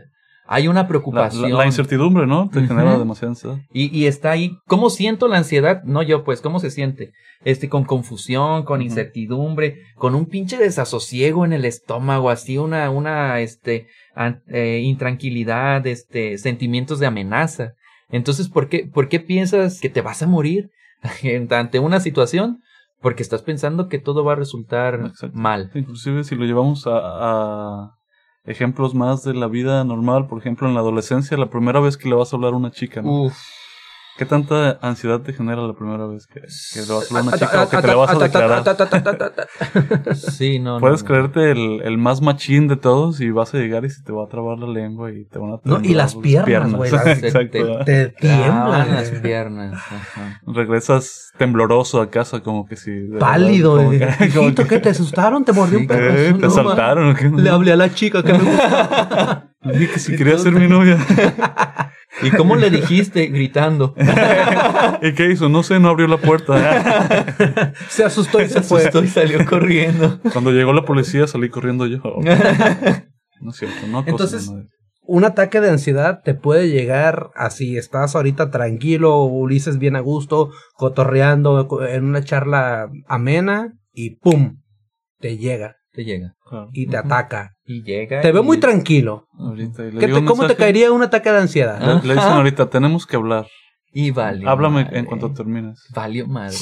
hay una preocupación. la- la incertidumbre, ¿no? Te genera demasiada ansiedad. Y, y está ahí. ¿Cómo siento la ansiedad? No yo, pues, ¿cómo se siente? Este, con confusión, con incertidumbre, con un pinche desasosiego en el estómago, así una, una, este, an- eh, intranquilidad, este, sentimientos de amenaza. Entonces, ¿por qué, por qué piensas que te vas a morir ante una situación? Porque estás pensando que todo va a resultar Exacto. mal. Inclusive si lo llevamos a, a ejemplos más de la vida normal, por ejemplo, en la adolescencia, la primera vez que le vas a hablar a una chica, ¿no? Uf. ¿Qué tanta ansiedad te genera la primera vez que, que le vas a hablar a una chica o que te la vas a declarar? Sí, no. Puedes no, no. creerte el, el más machín de todos y vas a llegar y se te va a trabar la lengua y te van a No, y las piernas, güey, te- Te tiemblan. Ah, las piernas. ajá. Regresas tembloroso a casa como que si... Pálido. como que- como que- ¿qué te asustaron? ¿Te mordió un Sí, perro? Eh, te No, asaltaron. ¿o qué? Le hablé a la chica que me gusta. Dije que si quería ser mi novia. ¿Y cómo le dijiste? Gritando. ¿Y qué hizo? No sé, no abrió la puerta. Se asustó y se Se fue. asustó y salió corriendo. Cuando llegó la policía salí corriendo yo. No es cierto, no Entonces. Un ataque de ansiedad te puede llegar así, estás ahorita tranquilo, Ulises bien a gusto, cotorreando en una charla amena y ¡pum! Te llega Te llega. Claro. y te ataca. Y llega. Te veo y- muy tranquilo. Ahorita, y le ¿Qué digo te- ¿Cómo te caería un ataque de ansiedad? Le, le dicen ahorita, tenemos que hablar. Y valió. Háblame madre. en cuanto termines. Valió madre.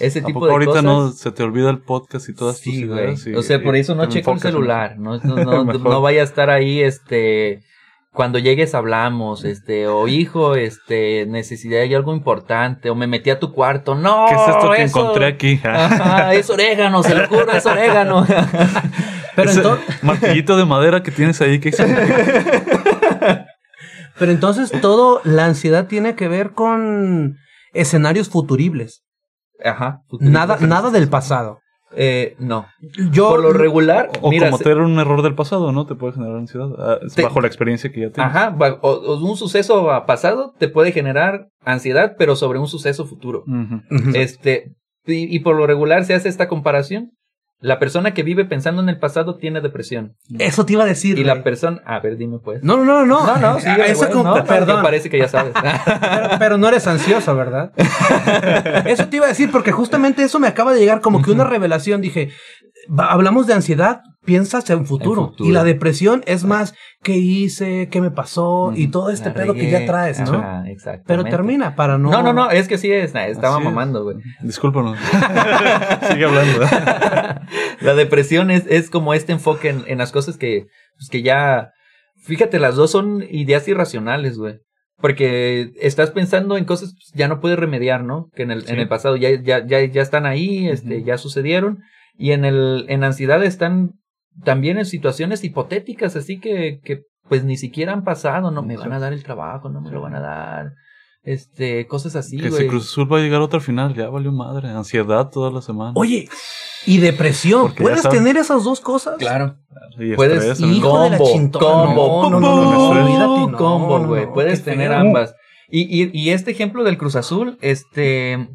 Ese ¿A tipo poco de ahorita cosas. no se te olvida el podcast y todas tus Sí, güey. ideas? y- O sea, por eso no checo el celular. No, no, no vaya a estar ahí, este. Cuando llegues hablamos, este, o hijo, este, necesidad de algo importante, o me metí a tu cuarto. No, ¿Qué es esto que eso- encontré aquí? Ajá, es orégano, se lo juro, es orégano. Pero, Ese ento- martillito de madera que tienes ahí, ¿qué significa? pero entonces todo, la ansiedad tiene que ver con escenarios futuribles. Ajá. Nada, nada del pasado. Eh, no. Yo, Por lo regular, O mira, tener un error del pasado, ¿no? Te puede generar ansiedad. ah, Te- bajo la experiencia que ya tienes. Ajá, va- o, o un suceso pasado te puede generar ansiedad, pero sobre un suceso futuro. Este, y, y por lo regular se hace esta comparación. La persona que vive pensando en el pasado tiene depresión. Eso te iba a decir. Y la persona, a ver, dime pues. No, no, no, no. no, no, sí, eso güey, no, perdón. parece que ya sabes. Pero, pero no eres ansioso, ¿verdad? Eso te iba a decir, porque justamente eso me acaba de llegar como que una revelación. Dije, hablamos de ansiedad, piensas en futuro. Futuro. Y la depresión es más, ¿qué hice? ¿Qué me pasó? Y todo este La pedo que ya traes, ¿no? Ajá, exactamente. Pero termina para no. No, no, no, es que sí es, estaba Así mamando, güey. Discúlpanos. Sigue hablando. La depresión es, es como este enfoque en, en las cosas que, pues que ya, fíjate, las dos son ideas irracionales, güey. Porque estás pensando en cosas que ya no puedes remediar, ¿no? Que en el, en el pasado ya, ya, ya, ya están ahí, este, ya sucedieron. Y en el, en ansiedad están también en situaciones hipotéticas, así que, que pues ni siquiera han pasado, no me van a dar el trabajo, no me lo van a dar. Este, cosas así, que si. Cruz Azul va a llegar a otra final, ya valió madre. Ansiedad toda la semana. Oye, y depresión. Porque ya ¿Puedes tener esas dos cosas? Claro. Y Puedes estrés, ¿no? hijo de la combo, chintona. combo, No, no, no, no, combo, olvídate, no, combo, no, güey. no, Puedes qué tener feo. ambas. Y, y, y este ejemplo del Cruz Azul, este.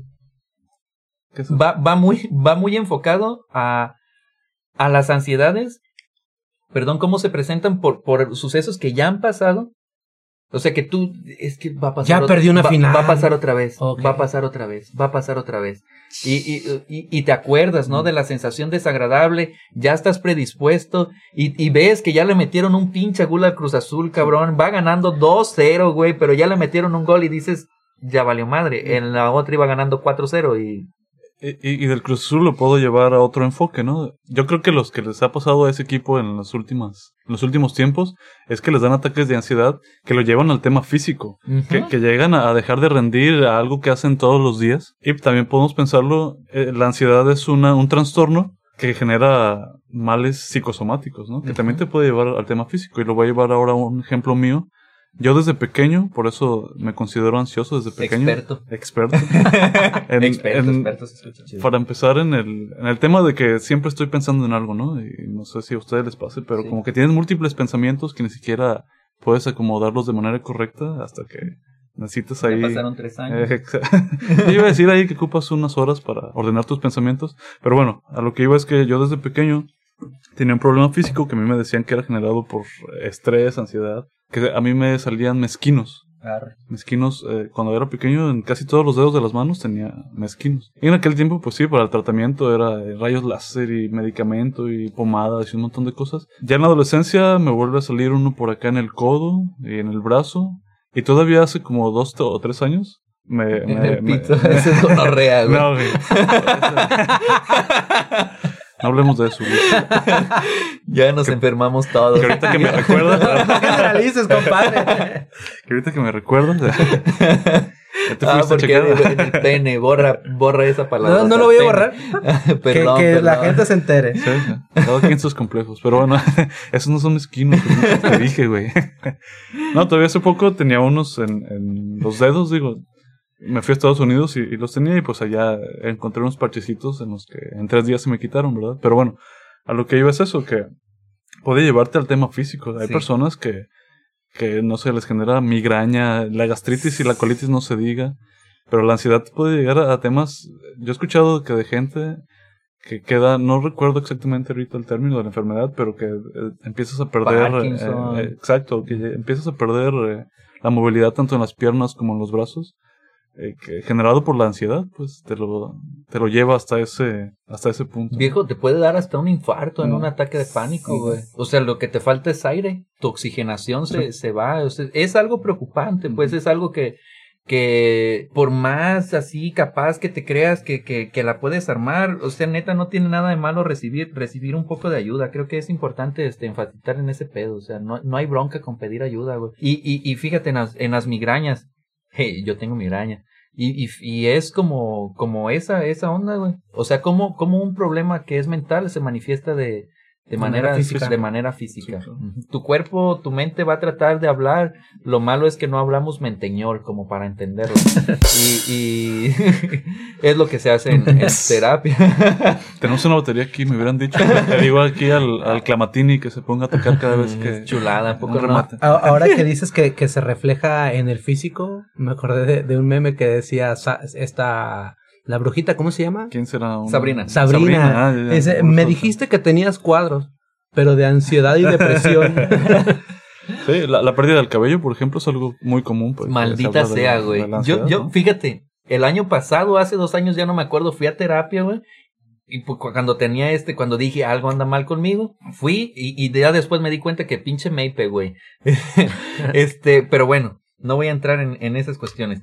Va, va muy, va muy enfocado a, a las ansiedades, perdón, cómo se presentan por, por sucesos que ya han pasado. O sea que tú, es que va a pasar. Ya ot- perdí una va- final. Va a pasar otra vez. Va a pasar otra vez. Va a pasar otra vez. Y, y, y, y te acuerdas, Mm. ¿no? De la sensación desagradable. Ya estás predispuesto. Y, y ves que ya le metieron un pinche gol al Cruz Azul, cabrón. Va ganando 2-0, güey. Pero ya le metieron un gol y dices, ya valió madre. En la otra iba ganando 4-0 y Y, y- del Cruz Azul lo puedo llevar a otro enfoque, ¿no? Yo creo que los que les ha pasado a ese equipo en las últimas, en los últimos tiempos es que les dan ataques de ansiedad que lo llevan al tema físico, que, que llegan a, a dejar de rendir a algo que hacen todos los días. Y también podemos pensarlo, eh, la ansiedad es una, un trastorno que genera males psicosomáticos, ¿no? Que también te puede llevar al tema físico. Y lo voy a llevar ahora a un ejemplo mío. Yo desde pequeño, por eso me considero ansioso desde pequeño. Experto. Experto. En- experto, en- experto, se para empezar en el, en el tema de que siempre estoy pensando en algo, ¿no? Y no sé si a ustedes les pase, pero Sí. como que tienes múltiples pensamientos que ni siquiera puedes acomodarlos de manera correcta hasta que necesitas Ya ahí... pasaron tres años. Eh, Yo iba a decir ahí que ocupas unas horas para ordenar tus pensamientos, pero bueno, a lo que iba es que yo desde pequeño tenía un problema físico que a mí me decían que era generado por estrés, ansiedad, que a mí me salían mezquinos. Arre. Mezquinos, eh, cuando era pequeño, en casi todos los dedos de las manos tenía mezquinos. Y en aquel tiempo, pues sí, para el tratamiento era eh, rayos láser y medicamento y pomadas y un montón de cosas. Ya en la adolescencia me vuelve a salir uno por acá en el codo y en el brazo. Y todavía hace como dos o tres años me... En me- el me- pito. Ese es güey. no, güey. No hablemos de eso. Ya nos enfermamos todos. Que ahorita que me recuerdas, No generalices, compadre. que ahorita que me recuerdas, Ya te Ah, fuiste a porque en el pene, borra, borra esa palabra. No, no lo voy a borrar. Que, Perdón, que la perdón. gente se entere. Sí. Cada quien sus complejos. Pero bueno, esos no son esquinos, te dije, güey. No, todavía hace poco tenía unos en, en los dedos, digo. Me fui a Estados Unidos y, y los tenía y pues allá encontré unos parchecitos en los que en tres días se me quitaron, ¿verdad? Pero bueno, a lo que iba es eso, que puede llevarte al tema físico. Hay Sí. personas que, que, no sé, les genera migraña, la gastritis y la colitis no se diga. Pero la ansiedad puede llegar a, a temas. Yo he escuchado que de gente que queda, no recuerdo exactamente ahorita el término de la enfermedad, pero que eh, empiezas a perder. Eh, eh, exacto, que empiezas a perder eh, la movilidad tanto en las piernas como en los brazos. Eh, que generado por la ansiedad, pues te lo, te lo lleva hasta ese, hasta ese punto. Viejo, te puede dar hasta un infarto en Mm. un ataque de pánico, Sí. güey. O sea, lo que te falta es aire. Tu oxigenación se, se va. O sea, es algo preocupante, pues es algo que, que por más así capaz que te creas que, que, que la puedes armar, o sea, neta, no tiene nada de malo recibir, recibir un poco de ayuda. Creo que es importante este, enfatizar en ese pedo. O sea, no, no hay bronca con pedir ayuda, güey. Y, y, y fíjate en las, en las migrañas. Hey, yo tengo migraña. Y, y, y es como, como esa, esa onda, güey. O sea, como, como un problema que es mental se manifiesta de, de manera, manera física. de manera física. Sí, claro. Ujú. Tu cuerpo, tu mente va a tratar de hablar. Lo malo es que no hablamos menteñol como para entenderlo. y, y es lo que se hace en, en terapia. Tenemos una batería aquí, me hubieran dicho. Le digo aquí al, al Clamatini que se ponga a tocar cada vez que. Es chulada, ¿a poco no? remate. Ahora que dices que, que se refleja en el físico, me acordé de, de un meme que decía sa- esta la brujita, ¿cómo se llama? ¿Quién será? Sabrina. Sabrina. ah, ya, ya. Me dijiste que tenías cuadros, pero de ansiedad y depresión. Sí, la, la pérdida del cabello, por ejemplo, es algo muy común. pues, se Maldita sea, güey. Yo, yo, ¿no? fíjate, el año pasado, hace dos años, ya no me acuerdo, fui a terapia, güey. Y pues, cu- cuando tenía este, cuando dije algo anda mal conmigo, fui y, y ya después me di cuenta que pinche Meipe, güey. este, pero bueno, no voy a entrar en, en esas cuestiones.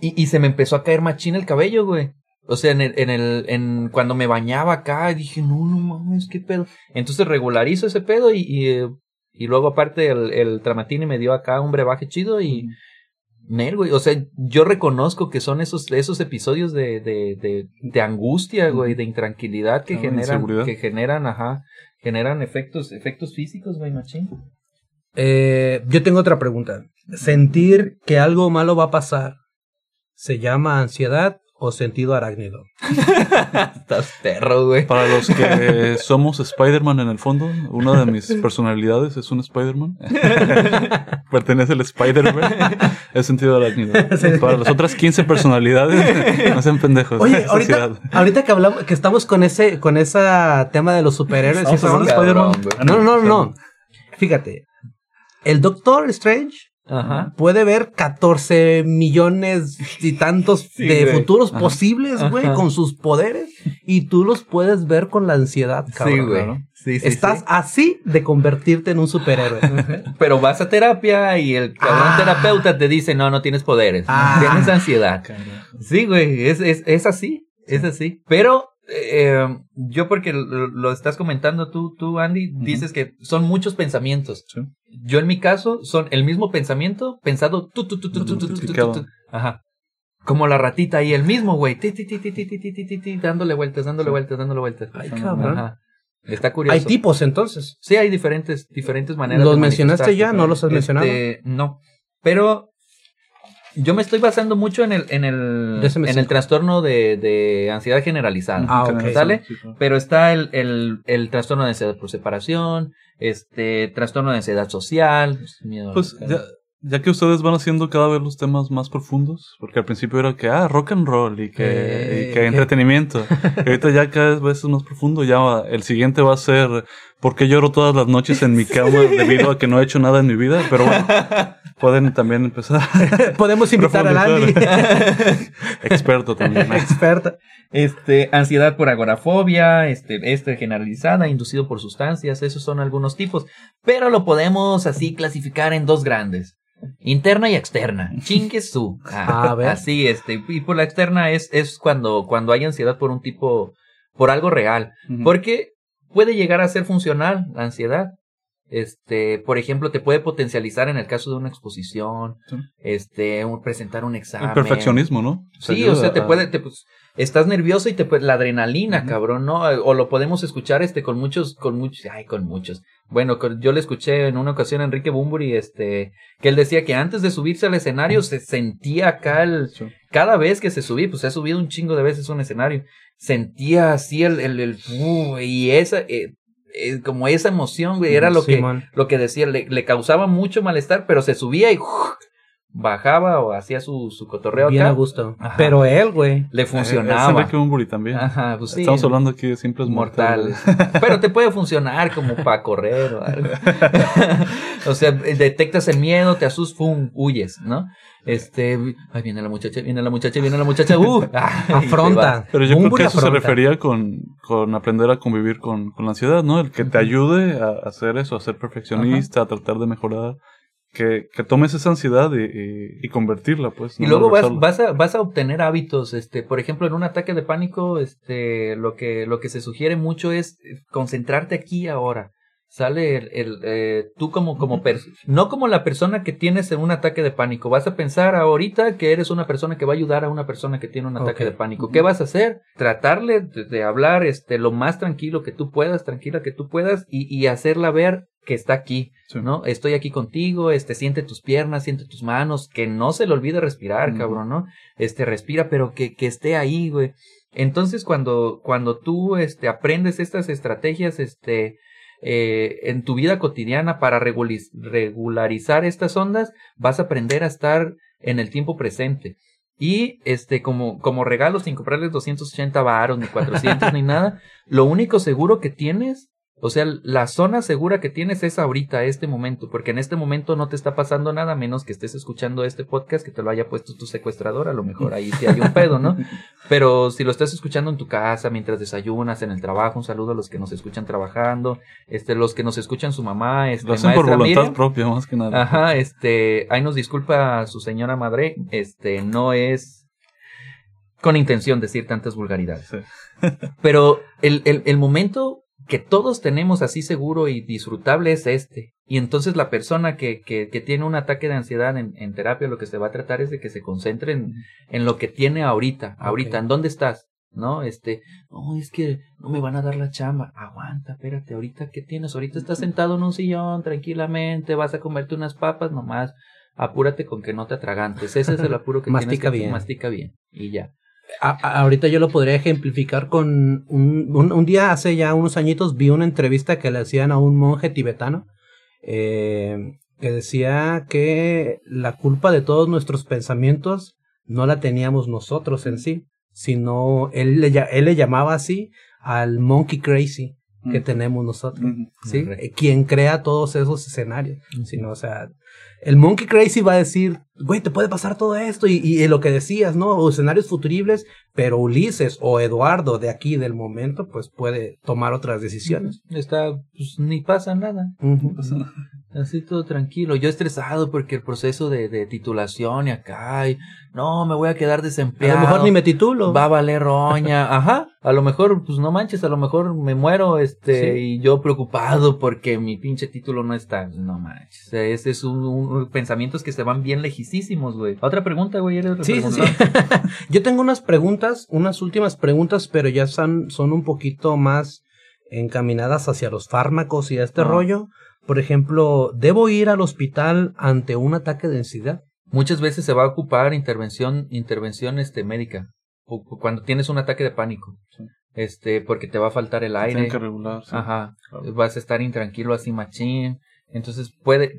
Y, y se me empezó a caer machín el cabello, güey. O sea, en el, en el, en cuando me bañaba acá, dije, no, no mames, qué pedo. Entonces regularizo ese pedo y, y, eh, y luego aparte el, el Tramatini me dio acá un brebaje chido y, Nel, güey. O sea, yo reconozco que son esos, esos episodios de, de, de, de angustia, güey, de intranquilidad que Ah, generan, que generan, ajá, generan efectos, efectos físicos, güey, machín. Eh, yo tengo otra pregunta. ¿Sentir que algo malo va a pasar se llama ansiedad o sentido arácnido? Estás perro, güey. Para los que somos Spider-Man en el fondo, una de mis personalidades es un Spider-Man. Pertenece al Spider-Man. Es sentido arácnido. Para las otras 15 personalidades, no sean pendejos. Oye, ahorita, ahorita que hablamos, que estamos con ese, con esa tema de los superhéroes Spider-Man. güey. No, no, no. Fíjate. El Doctor Strange Ajá. puede ver 14 millones y tantos Sí, de güey. futuros Ajá. posibles, güey, Ajá. con sus poderes y tú los puedes ver con la ansiedad, cabrón. Sí, güey. ¿no? Sí, sí, Estás sí. así de convertirte en un superhéroe. Pero vas a terapia y el cabrón Ah. terapeuta te dice, no, no tienes poderes. Ah. Tienes ansiedad. Sí, güey, es, es, es así, es así. Pero eh, yo porque lo, lo estás comentando tú, tú Andy, dices que son muchos pensamientos. Sí. Yo en mi caso son el mismo pensamiento pensado tú, tú, tú, tú, tú, tú, tú, tú. Ajá. Como la ratita ahí, el mismo, güey. Dándole vueltas, dándole vueltas, dándole vueltas. Ay, cabrón. Ajá. Está curioso. Hay tipos entonces. Sí, hay diferentes, diferentes maneras. ¿Los de mencionaste ya? ¿No los has mencionado? Este, No. Pero yo me estoy basando mucho en el, en el, DSM-5. en el trastorno de, de ansiedad generalizada. Ah, ok. ¿Sale? Sí. Pero está el, el, el trastorno de ansiedad por separación, este, trastorno de ansiedad social, miedo a Pues ya, que ustedes van haciendo cada vez los temas más profundos, porque al principio era que, ah, rock and roll y que, Eh, y que entretenimiento. y ahorita ya cada vez es más profundo, ya va- el siguiente va a ser, ¿por qué lloro todas las noches en mi cama debido a que no he hecho nada en mi vida? Pero bueno, pueden también empezar. Podemos invitar a Andy. Experto también. Experta. Este, ansiedad por agorafobia, este, este generalizada, inducido por sustancias, esos son algunos tipos. Pero lo podemos así clasificar en dos grandes. Interna y externa. Chingue su. Ah, A ver. Así, este. Y por la externa es, es cuando, cuando hay ansiedad por un tipo, por algo real. Porque puede llegar a ser funcional la ansiedad. Este, por ejemplo, te puede potencializar en el caso de una exposición, Sí. este, un- presentar un examen. El perfeccionismo, ¿no? Sí, o sea, te puede, te, pues, estás nervioso y te puede- la adrenalina, cabrón, ¿no? O lo podemos escuchar, este, con muchos, con muchos, ay, con muchos. Bueno, yo le escuché en una ocasión a Enrique Bumburi, este, que él decía que antes de subirse al escenario se sentía acá el, Sí. cada vez que se subía, pues se ha subido un chingo de veces un escenario, sentía así el, el, el uh, y esa, eh, eh, como esa emoción, güey, era lo que, lo que decía, le, le causaba mucho malestar, pero se subía y. bajaba o hacía su, su cotorreo Bien acá. a gusto. Ajá. Pero él, güey. Le Eh, Es funcionaba. Enrique Bunbury también. Ajá, pues sí. Estamos hablando aquí de simples mortales. mortales. Pero te puede funcionar como para correr o algo. o sea, detectas el miedo, te asustas, ¡fum! huyes, ¿no? Este, ay, viene la muchacha, viene la muchacha, viene la muchacha, ¡uh! Ah. Afronta. Pero yo creo que eso se refería con, con aprender a convivir con, con la ansiedad, ¿no? El que te ayude a hacer eso, a ser perfeccionista, a tratar de mejorar. Que, que tomes esa ansiedad y, y- y convertirla, pues. Y no luego vas, vas, a, vas a obtener hábitos, este, por ejemplo, en un ataque de pánico, este, lo que, lo que se sugiere mucho es concentrarte aquí y ahora. Sale el, el, eh, tú como, como pers- no como la persona que tienes en un ataque de pánico. Vas a pensar ahorita que eres una persona que va a ayudar a una persona que tiene un ataque de pánico. ¿Qué vas a hacer? Tratarle de, de hablar, este, lo más tranquilo que tú puedas, tranquila que tú puedas y, y hacerla ver que está aquí. Sí. ¿no? Estoy aquí contigo, este, siente tus piernas, siente tus manos, que no se le olvide respirar, cabrón, ¿no? Este, respira, pero que, que esté ahí, güey. Entonces, cuando, cuando tú, este, aprendes estas estrategias, este, eh, en tu vida cotidiana para regularizar estas ondas, vas a aprender a estar en el tiempo presente. Y, este, como, como regalo, sin comprarles 280 varos, ni 400, ni nada, lo único seguro que tienes o sea, la zona segura que tienes es ahorita, este momento, porque en este momento no te está pasando nada menos que estés escuchando este podcast que te lo haya puesto tu secuestrador, a lo mejor ahí sí hay un pedo, ¿no? Pero si lo estás escuchando en tu casa, mientras desayunas, en el trabajo, un saludo a los que nos escuchan trabajando, este, los que nos escuchan su mamá, este, Lo hacen por voluntad Miriam. propia, más que nada. Ajá, este, ahí nos disculpa su señora madre, este, no es con intención decir tantas vulgaridades. Sí. Pero el, el, el momento que todos tenemos así seguro y disfrutable es este. Y entonces la persona que, que, que tiene un ataque de ansiedad en, en terapia lo que se va a tratar es de que se concentre en, en lo que tiene ahorita, ahorita, en dónde estás, ¿no? Este, no, es que no me van a dar la chamba. Aguanta, espérate, ahorita, ¿qué tienes? Ahorita estás sentado en un sillón tranquilamente, vas a comerte unas papas nomás. Apúrate con que no te atragantes. Ese es el apuro que Mastica tienes que bien. mastica bien. Y ya. A- ahorita yo lo podría ejemplificar con un, un, un día hace ya unos añitos vi una entrevista que le hacían a un monje tibetano eh, que decía que la culpa de todos nuestros pensamientos no la teníamos nosotros en sí, sino él le, él le llamaba así al monkey crazy que Mm. tenemos nosotros, Ujú. ¿sí? Quien crea todos esos escenarios, sino, o sea, el monkey crazy va a decir, güey, te puede pasar todo esto y, y lo que decías, ¿no? O escenarios futuribles, pero Ulises o Eduardo de aquí del momento, pues puede tomar otras decisiones. Está, pues ni pasa nada. Ujú. Así todo tranquilo. Yo estresado porque el proceso de, de titulación y acá, y, no, me voy a quedar A desempleado. lo mejor ni me titulo. Va a valer roña. Ajá. A lo mejor, pues no manches, a lo mejor me muero, este, Sí. y yo preocupado porque mi pinche título no está. No manches. O sea, ese es un, un- pensamientos que se van bien lejísimos, güey. Otra pregunta, güey. ¿Eres Sí, sí, sí. Yo tengo unas preguntas, unas últimas preguntas, pero ya son, son un poquito más encaminadas hacia los fármacos y a este Ah. rollo. Por ejemplo, ¿debo ir al hospital ante un ataque de ansiedad? Muchas veces se va a ocupar intervención, intervención, este, médica. O- o cuando tienes un ataque de pánico. Sí. Este, porque te va a faltar el aire. Que regular. sí. Ajá. Claro. Vas a estar intranquilo así machín. Entonces puede.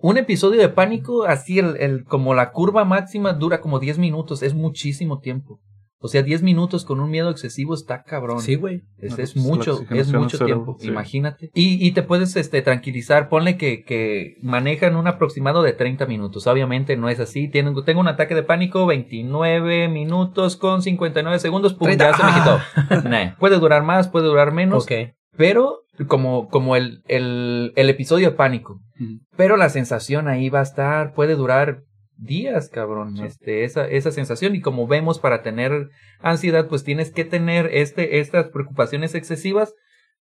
Un episodio de pánico, así el, el, como la curva máxima dura como 10 minutos. Es muchísimo tiempo. O sea, 10 minutos con un miedo excesivo está cabrón. Sí, güey. Es, No, es pues, mucho, es mucho tiempo, sí. imagínate. Y, y te puedes este, tranquilizar, ponle que, que manejan un aproximado de 30 minutos. Obviamente no es así. Tienen, tengo un ataque de pánico, 29 minutos con 59 segundos, pum, 30. ya se me quitó. Nah, Puede durar más, puede durar menos, Ok. pero como, como el, el, el episodio de pánico. Pero la sensación ahí va a estar, puede durar días, cabrón, Sí. este, esa, esa sensación. Y como vemos, para tener ansiedad, pues tienes que tener este, estas preocupaciones excesivas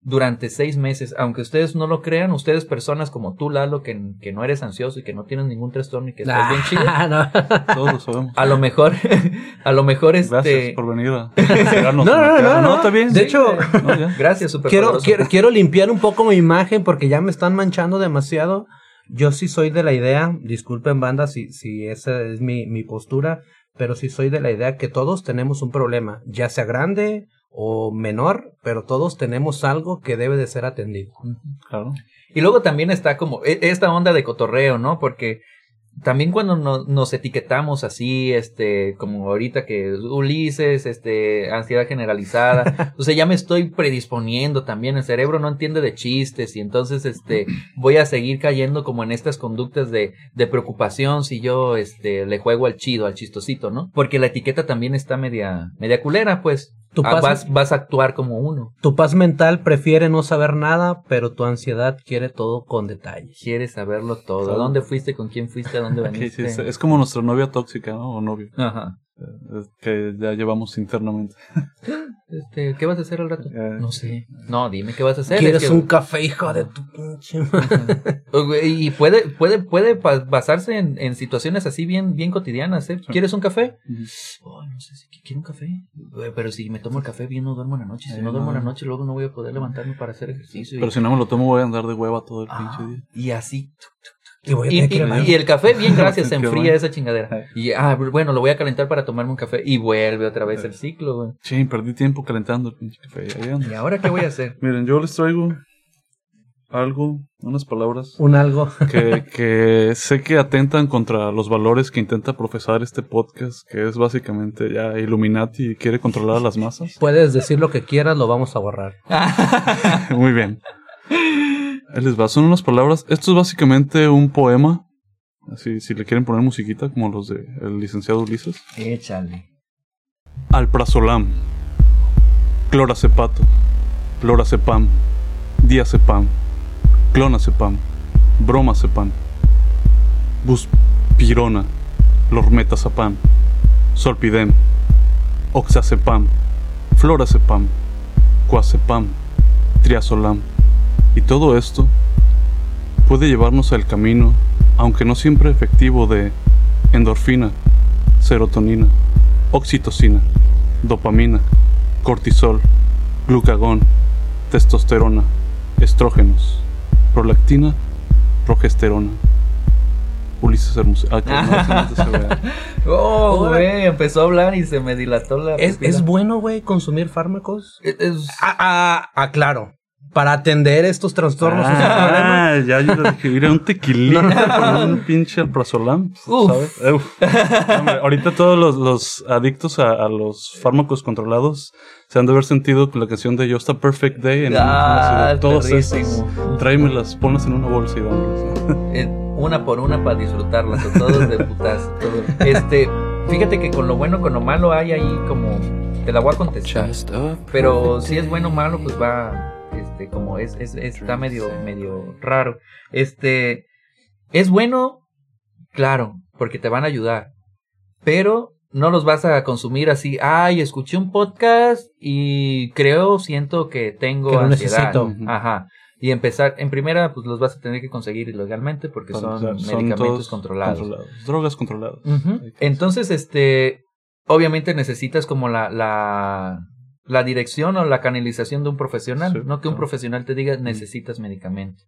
durante seis meses. Aunque ustedes no lo crean, ustedes personas como tú, Lalo, que, que no eres ansioso y que no tienes ningún trastorno y que estás bien chido. Ah, no. Todos lo sabemos. A lo mejor, a lo mejor Gracias este... por venir a No, no, cara. no, no. está bien. De sí. hecho, No. Gracias, super quiero, quiero, quiero limpiar un poco mi imagen porque ya me están manchando demasiado. Yo sí soy de la idea, disculpen banda si, si esa es mi, mi postura, pero sí soy de la idea que todos tenemos un problema, ya sea grande o menor, pero todos tenemos algo que debe de ser atendido. Claro. Y luego también está como e- esta onda de cotorreo, ¿no? Porque también cuando no- nos etiquetamos así, este, como ahorita que Ulises, este, ansiedad generalizada, o sea, ya me estoy predisponiendo también, el cerebro no entiende de chistes y entonces, este, voy a seguir cayendo como en estas conductas de, de preocupación si yo, este, le juego al chido, al chistosito, ¿no? Porque la etiqueta también está media, media culera, pues. Tu Ah, paz- vas, vas a actuar como uno. Tu paz mental prefiere no saber nada, pero tu ansiedad quiere todo con detalles. Quieres saberlo todo. ¿A dónde fuiste? ¿Con quién fuiste? ¿A dónde veniste? sí, es, es como nuestra novia tóxica, ¿no? O novio. Ajá. Que ya llevamos internamente. Este, ¿Qué vas a hacer al rato? Eh, No sé. No, dime qué vas a hacer. ¿Quieres Es que- un café, hijo de tu pinche? Oh, Y puede, puede, puede basarse en, en situaciones así bien, bien cotidianas, ¿eh? ¿Quieres un café? Oh, no sé si quiero un café. Pero si me tomo el café bien, no duermo en la noche. Si Eh, no duermo en la no. noche, luego no voy a poder levantarme para hacer ejercicio. y- Pero si no me lo tomo, voy a andar de hueva todo el Ah, pinche día. y así. Y voy a Y, tener que y- ir al baño. y el café, bien, gracias, se enfría bueno. esa chingadera. Y, ah, bueno, lo voy a calentar para tomarme un café. Y vuelve otra vez el ciclo, güey. Sí, perdí tiempo calentando el pinche café. ¿Y ahora qué voy a hacer? Miren, yo les traigo algo, unas palabras Un algo. que, que sé que atentan contra los valores que intenta profesar este podcast, que es básicamente ya Illuminati y quiere controlar a las masas. Puedes decir lo que quieras, lo vamos a borrar. Muy bien. Ahí les va, son unas palabras. Esto es básicamente un poema. Así, si le quieren poner musiquita, como los de el licenciado Ulises. Échale. Alprazolam, clorazepam, lorazepam, diazepam, clonazepam, bromacepam, buspirona, lormetazepam, solpidem, oxazepam, florazepam, quazepam, triazolam. Y todo esto puede llevarnos al camino, aunque no siempre efectivo, de endorfina, serotonina, oxitocina, dopamina, cortisol, glucagón, testosterona, estrógenos, prolactina, progesterona. Ulises Hermoso. Ah, no, no se vea. Oh, güey, empezó a hablar y se me dilató la ¿Es. ¿Es bueno, güey, consumir fármacos? Es- es- Ah, ah, ah, claro. Para atender estos trastornos. Ah, ya yo le dije, mira, un tequilita con un pinche alprazolam, Uf. ¿sabes? Uf. Hombre, ahorita todos los, los adictos a, a los fármacos controlados se han de haber sentido con la canción de Just a Perfect Day en Ah. Todos esos, tráemelas, ponlas en una bolsa y dámelas. una por una para disfrutarlas, todos de putas. Este, fíjate que con lo bueno, con lo malo hay ahí como, te la voy a contestar. Pero si es bueno o malo, pues va, este, como es, es, está medio, medio raro. Este, es bueno, claro, porque te van a ayudar, pero no los vas a consumir así, ay, escuché un podcast y creo, siento que tengo Que lo ansiedad. necesito. Ajá. Y empezar, en primera, pues los vas a tener que conseguir ilegalmente porque son, medicamentos controlados. Drogas controladas. Entonces, este, obviamente necesitas como la, la, la dirección o la canalización de un profesional, Sí, no que un profesional te diga necesitas medicamento.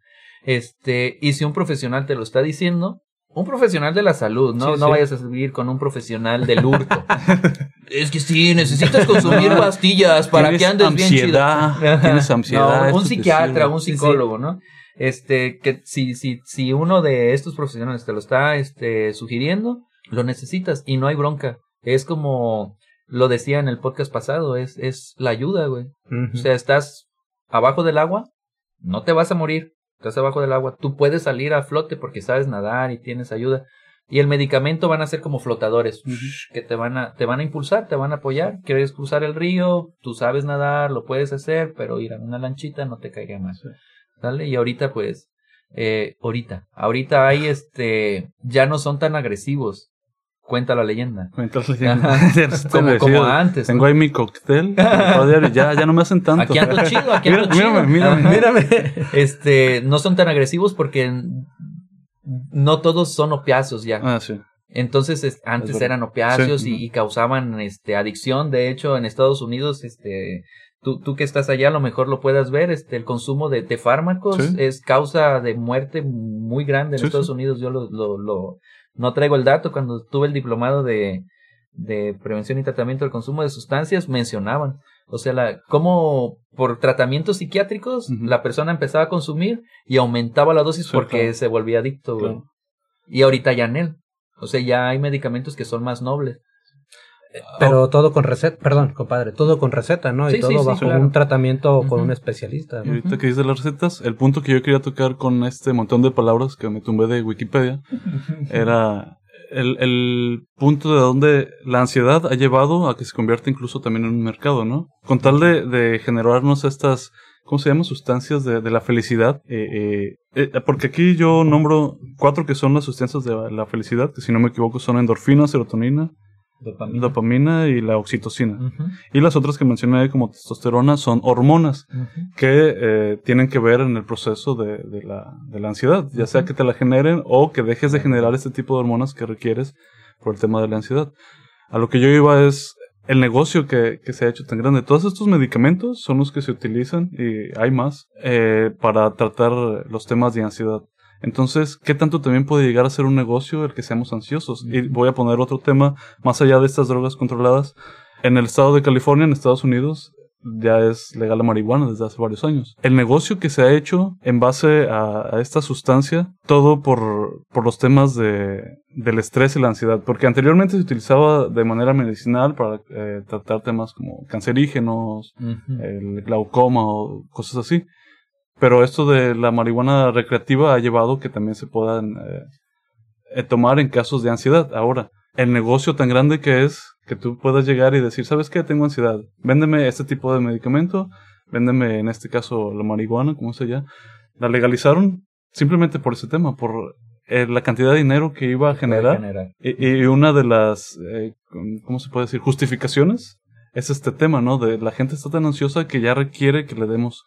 Este, y si un profesional te lo está diciendo, un profesional de la salud, no, Sí, no vayas a vivir con un profesional del hurto. es que sí, necesitas consumir pastillas para que andes bien chido. tienes ansiedad, No, un psiquiatra, un psicólogo, ¿no? Este, que si, si, si uno de estos profesionales te lo está este, sugiriendo, lo necesitas y no hay bronca. Es como lo decía en el podcast pasado, es, es la ayuda, güey. O sea, estás abajo del agua, no te vas a morir. Estás abajo del agua, tú puedes salir a flote porque sabes nadar y tienes ayuda. Y el medicamento van a ser como flotadores que te van a te van a impulsar, te van a apoyar. Quieres cruzar el río, tú sabes nadar, lo puedes hacer, pero ir a una lanchita no te caiga más. ¿Sale? Y ahorita pues eh, ahorita, ahorita hay este ya no son tan agresivos cuenta la leyenda. Cuenta la leyenda. Como- antes, Tengo ahí mi cóctel. ya, ya no me hacen tanto. Aquí ando chido, aquí ando chido. mírame, mírame. Mírame. Este, no son tan agresivos porque no todos son opiáceos ya. Ah, sí. Entonces, es- antes eran opiáceos Sí. y, y causaban este adicción. De hecho, en Estados Unidos, este, tú, tú que estás allá, a lo mejor lo puedas ver, este, el consumo de, de fármacos Sí. es causa de muerte muy grande en Estados. Unidos. Yo lo, lo, lo, no traigo el dato. Cuando tuve el diplomado de, de prevención y tratamiento del consumo de sustancias, mencionaban. O sea, la, cómo por tratamientos psiquiátricos la persona empezaba a consumir y aumentaba la dosis Sí, porque claro. se volvía adicto. Claro. Y ahorita ya en él. O sea, ya hay medicamentos que son más nobles. Pero todo con receta, perdón, compadre, todo con receta, ¿no? Sí, y todo sí, sí, bajo claro. un tratamiento con un especialista. Y ahorita que dices las recetas, el punto que yo quería tocar con este montón de palabras que me tumbé de Wikipedia era el, el punto de donde la ansiedad ha llevado a que se convierta incluso también en un mercado, ¿no? Con tal de, de generarnos estas, ¿cómo se llaman? Sustancias de, de la felicidad. eh, eh, eh, porque aquí yo nombro cuatro que son las sustancias de la felicidad, que si no me equivoco son endorfina, serotonina, dopamina y la oxitocina. Y las otras que mencioné como testosterona son hormonas que eh, tienen que ver en el proceso de, de la, de la ansiedad, ya sea que te la generen o que dejes de generar este tipo de hormonas que requieres por el tema de la ansiedad. A lo que yo iba es el negocio que, que se ha hecho tan grande. Todos estos medicamentos son los que se utilizan, y hay más, eh, para tratar los temas de ansiedad. Entonces, ¿qué tanto también puede llegar a ser un negocio el que seamos ansiosos? Y voy a poner otro tema, más allá de estas drogas controladas. En el estado de California, en Estados Unidos, ya es legal la marihuana desde hace varios años. El negocio que se ha hecho en base a, a esta sustancia, todo por, por los temas de, del estrés y la ansiedad, porque anteriormente se utilizaba de manera medicinal para eh, tratar temas como cancerígenos, el glaucoma o cosas así. Pero esto de la marihuana recreativa ha llevado que también se puedan eh, eh, tomar en casos de ansiedad. Ahora, el negocio tan grande que es que tú puedas llegar y decir, ¿sabes qué? Tengo ansiedad. Véndeme este tipo de medicamento. Véndeme, en este caso, la marihuana, como se llama. La legalizaron simplemente por ese tema, por eh, la cantidad de dinero que iba a generar. generar. Y, y una de las, eh, ¿cómo se puede decir? Justificaciones es este tema, ¿no? De la gente está tan ansiosa que ya requiere que le demos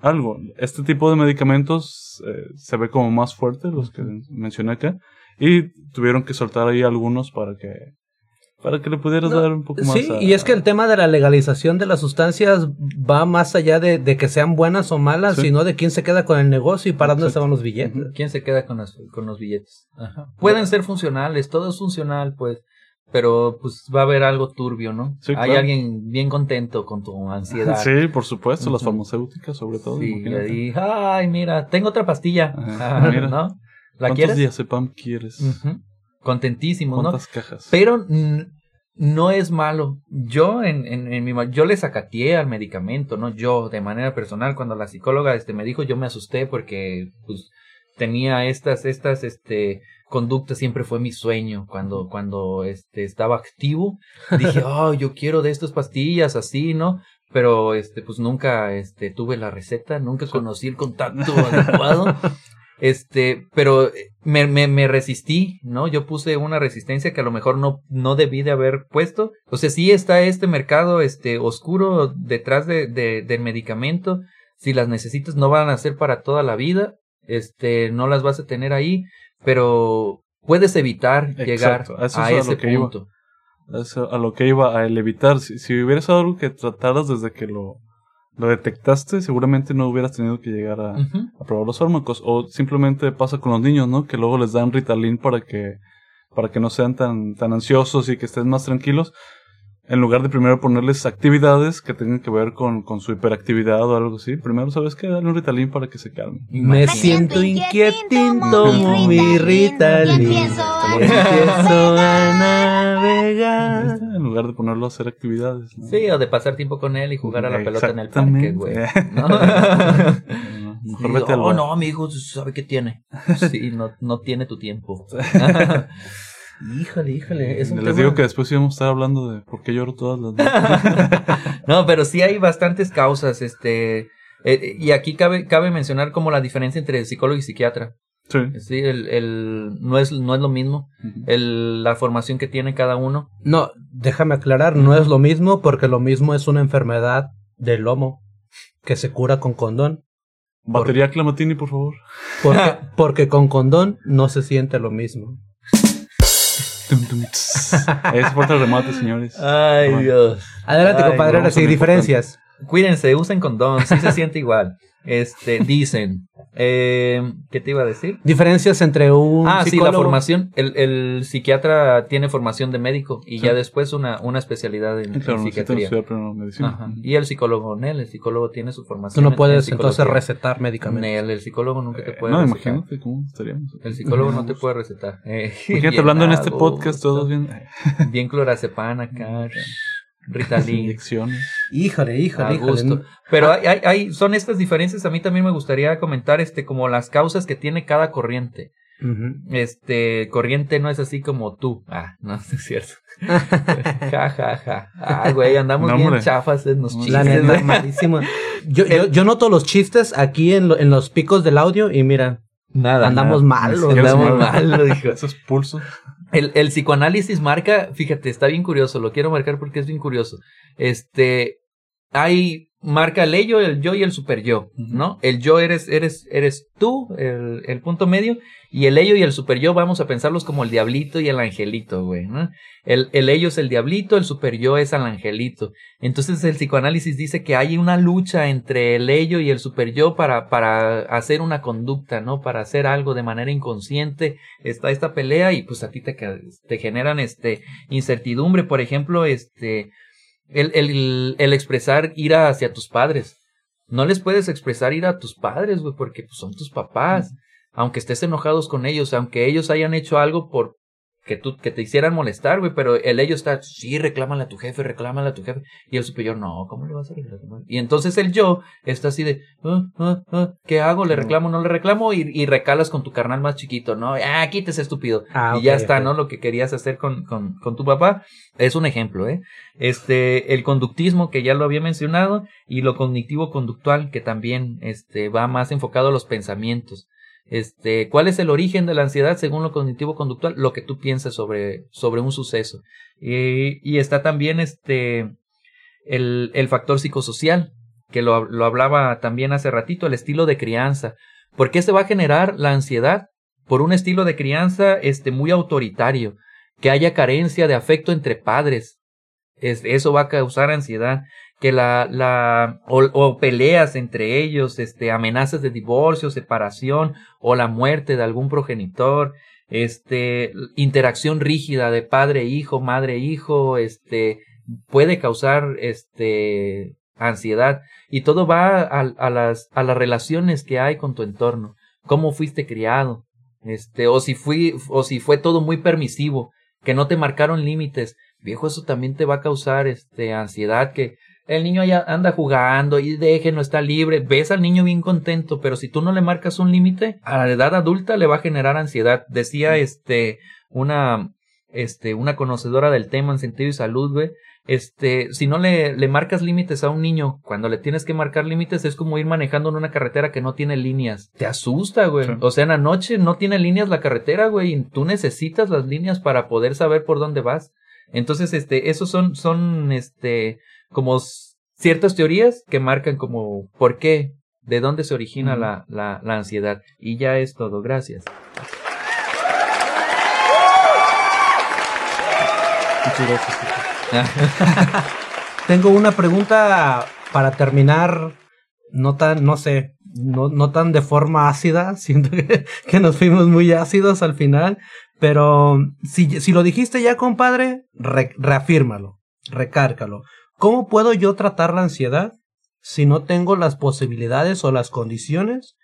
algo. Este tipo de medicamentos eh, se ve como más fuerte, los que mencioné acá, y tuvieron que soltar ahí algunos para que para que le pudieras No, dar un poco más. Sí, a- y es que el tema de la legalización de las sustancias va más allá de, de que sean buenas o malas, Sí. sino de quién se queda con el negocio y para dónde se van los billetes. ¿Quién se queda con los, con los billetes? Pueden ser funcionales, todo es funcional, pues. Pero pues va a haber algo turbio, ¿no? Sí, Hay claro. alguien bien contento con tu ansiedad. Sí, por supuesto, las farmacéuticas sobre todo. Sí, imagínate. y, ay, mira, tengo otra pastilla. Mira. ¿No? ¿La ¿Cuántos quieres? diazepam quieres? Ujú. Contentísimo, ¿no? ¿Cuántas cajas? Pero no es malo. Yo en, en, en mi yo le sacateé al medicamento, ¿no? Yo, de manera personal, cuando la psicóloga este me dijo, yo me asusté porque pues tenía estas, estas, este, conductas, siempre fue mi sueño cuando, cuando este estaba activo. Dije, oh, yo quiero de estas pastillas, así, ¿no? Pero este, pues nunca este tuve la receta, nunca conocí el contacto adecuado. Este, pero eh, me, me, me resistí, ¿no? Yo puse una resistencia que a lo mejor no, no debí de haber puesto. O sea, sí está este mercado, este, oscuro detrás de, de, del medicamento. Si las necesitas, no van a ser para toda la vida. Este, no las vas a tener ahí, pero puedes evitar llegar eso a es a ese iba. punto. A lo que iba a el evitar. Si, si hubiera sido algo que trataras desde que lo, lo detectaste, seguramente no hubieras tenido que llegar a, a probar los fármacos. O simplemente pasa con los niños, ¿no? Que luego les dan Ritalin para que, para que no sean tan, tan ansiosos y que estén más tranquilos. En lugar de primero ponerles actividades que tengan que ver con, con su hiperactividad o algo así, primero, ¿sabes qué? Dale un Ritalin para que se calmen. Me siento inquietín, tomo mi Ritalin. Empiezo a Empiezo a Ahí navegar. En lugar de ponerlo a hacer actividades. ¿no? Sí, o de pasar tiempo con él y jugar a la pelota en el parque, güey. ¿no? No, Mejor Sí, vete al oh, bar. no, amigo, ¿sabe qué tiene? Sí, no, no tiene tu tiempo. híjole, híjole. Es un Les tema- digo que después íbamos a estar hablando de por qué lloro todas las noches. No, pero sí hay bastantes causas, este... eh, y aquí cabe, cabe mencionar como la diferencia entre psicólogo y psiquiatra. Sí. Sí, el, el, no, es, no es lo mismo. El, la formación que tiene cada uno. No, déjame aclarar, no es lo mismo porque lo mismo es una enfermedad del lomo que se cura con condón. Batería Clamatini, por favor. Porque, porque con condón no se siente lo mismo. Fue el remate, señores. Ay. Dios. Adelante, Ay, compadre, ahora sí, diferencias. Cuídense, usen condón, sí se siente igual. Este, dicen. Eh, ¿Qué te iba a decir? Diferencias entre un Ah, sí, la psicólogo- formación. El, el psiquiatra tiene formación de médico y Sí. ya después una, una especialidad en, en Claro, necesitan psiquiatría. estudiar primero medicina. Ajá. Y el psicólogo, Nel, el psicólogo tiene su Tú formación. no en- en puedes entonces recetar medicamentos. Nel, el psicólogo nunca te Eh, puede no, recetar. imagínate cómo estaríamos. El psicólogo no te puede recetar. Eh, Imagínate hablando en este podcast, todos bien. Bien clorazepam acá. Ritalin. Inyecciones. Híjole, híjole, híjole. gusto. Pero hay, hay, hay- son estas diferencias. A mí también me gustaría comentar este como las causas que tiene cada corriente. Este, corriente no es así como tú. Ah, no, es cierto. ja, ja, ja. Ah, güey, andamos No, bien hombre. chafas en los chistes. La neta, malísimo. Yo, yo, yo noto los chistes aquí en, lo- en los picos del audio y mira, Nada. andamos nada. malos. Andamos malos, hijo. Esos pulsos. El, psicoanálisis marca, fíjate, está bien curioso, lo quiero marcar porque es bien curioso. Este, hay, marca el ello, el yo y el super yo, ¿no? El yo eres, eres, eres tú, el, el punto medio, y el ello y el super yo vamos a pensarlos como el diablito y el angelito, güey, ¿no? El, el ello es el diablito, el super yo es el angelito. Entonces el psicoanálisis dice que hay una lucha entre el ello y el super yo para, para hacer una conducta, ¿no? Para hacer algo de manera inconsciente. Está esta pelea y pues a ti te, te generan este incertidumbre, por ejemplo, este el, el, el expresar ira hacia tus padres. No les puedes expresar ira a tus padres, güey, porque pues, son tus papás. Aunque estés enojados con ellos, aunque ellos hayan hecho algo por que tú que te hicieran molestar, güey, pero el ello está, sí, reclámale a tu jefe, reclámale a tu jefe. Y el superior, no, ¿cómo le vas a reclamar? Y entonces el yo está así de, ah, ah, ah, ¿qué hago? ¿Le reclamo no le reclamo? Y, y recalas con tu carnal más chiquito, ¿no? Ah, quítese estúpido. Ah, y ya está. ¿no? Lo que querías hacer con, con, con tu papá. Es un ejemplo, ¿eh? Este, el conductismo, que ya lo había mencionado, y lo cognitivo conductual, que también, este, va más enfocado a los pensamientos. Este, ¿cuál es el origen de la ansiedad según lo cognitivo conductual? Lo que tú piensas sobre, sobre un suceso. Y, y está también, este, el, el factor psicosocial, que lo, lo hablaba también hace ratito, el estilo de crianza. ¿Por qué se va a generar la ansiedad? Por un estilo de crianza, este, muy autoritario que haya carencia de afecto entre padres. Es, eso va a causar ansiedad. Que la, la, o, peleas entre ellos, este, amenazas de divorcio, separación, o la muerte de algún progenitor, este, interacción rígida de padre-hijo, madre-hijo, este, puede causar, este, ansiedad. Y todo va a, a las, a las relaciones que hay con tu entorno. Cómo fuiste criado, este, o si fui, o si fue todo muy permisivo, que no te marcaron límites, viejo, eso también te va a causar este ansiedad, que el niño ya anda jugando y déjenlo, está libre, ves al niño bien contento, pero si tú no le marcas un límite, a la edad adulta le va a generar ansiedad. Decía este, una, este, una conocedora del tema en sentido y salud, güey, este, si no le, le marcas límites a un niño, cuando le tienes que marcar límites es como ir manejando en una carretera que no tiene líneas. Te asusta, güey. Sí. O sea, en la noche no tiene líneas la carretera, güey, y tú necesitas las líneas para poder saber por dónde vas. Entonces, este, esos son, son, este, como ciertas teorías que marcan como por qué, de dónde se origina la, la, la ansiedad. Y ya es todo. Gracias. Muchas gracias. Tengo una pregunta para terminar, no tan, no sé, no, no tan de forma ácida, siento que, que nos fuimos muy ácidos al final, pero si, si lo dijiste ya, compadre, re- reafírmalo, recárcalo. ¿Cómo puedo yo tratar la ansiedad si no tengo las posibilidades o las condiciones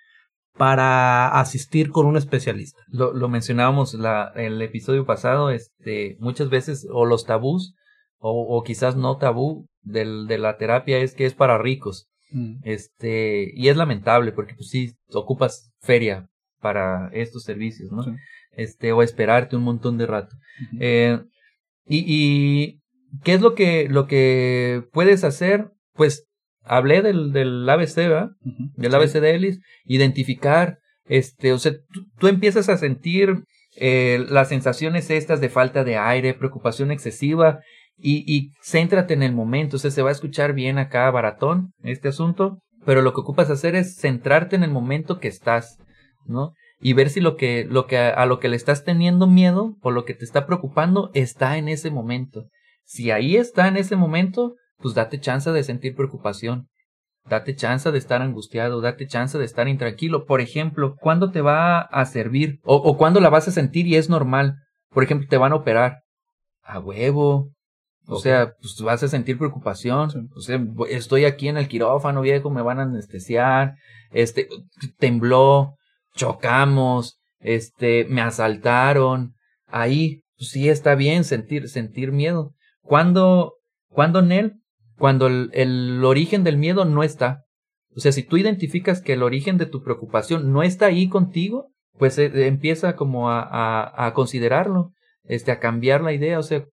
para asistir con un especialista? Lo, lo mencionábamos la, el episodio pasado, este, muchas veces, o los tabús, o, o quizás no tabú del, de la terapia es que es para ricos. Mm. Este, y es lamentable porque pues sí, ocupas feria para estos servicios, ¿no? Sí. Este, o esperarte un montón de rato. Eh, y, y, ¿qué es lo que, lo que puedes hacer? Pues, hablé del, del ABC, ¿verdad? Del Sí. ABC de Ellis, identificar Este, o sea, tú, tú empiezas a sentir eh, las sensaciones estas de falta de aire, preocupación excesiva y, y céntrate en el momento. O sea, se va a escuchar bien acá baratón este asunto, pero lo que ocupas hacer es centrarte en el momento que estás, ¿no? Y ver si lo que, lo que, a lo que le estás teniendo miedo o lo que te está preocupando está en ese momento. Si ahí está en ese momento, pues date chance de sentir preocupación. Date chance de estar angustiado, date chance de estar intranquilo. Por ejemplo, ¿cuándo te va a servir? O, o cuándo la vas a sentir y es normal. Por ejemplo, te van a operar. A huevo. O sea, pues vas a sentir preocupación. Sí. O sea, estoy aquí en el quirófano, viejo, me van a anestesiar. Este, tembló, chocamos, este, me asaltaron. Ahí, pues sí está bien sentir, sentir miedo. ¿Cuándo, cuándo Nel? Cuando el, el origen del miedo no está. O sea, si tú identificas que el origen de tu preocupación no está ahí contigo, pues eh, empieza como a, a, a considerarlo, este, a cambiar la idea. O sea,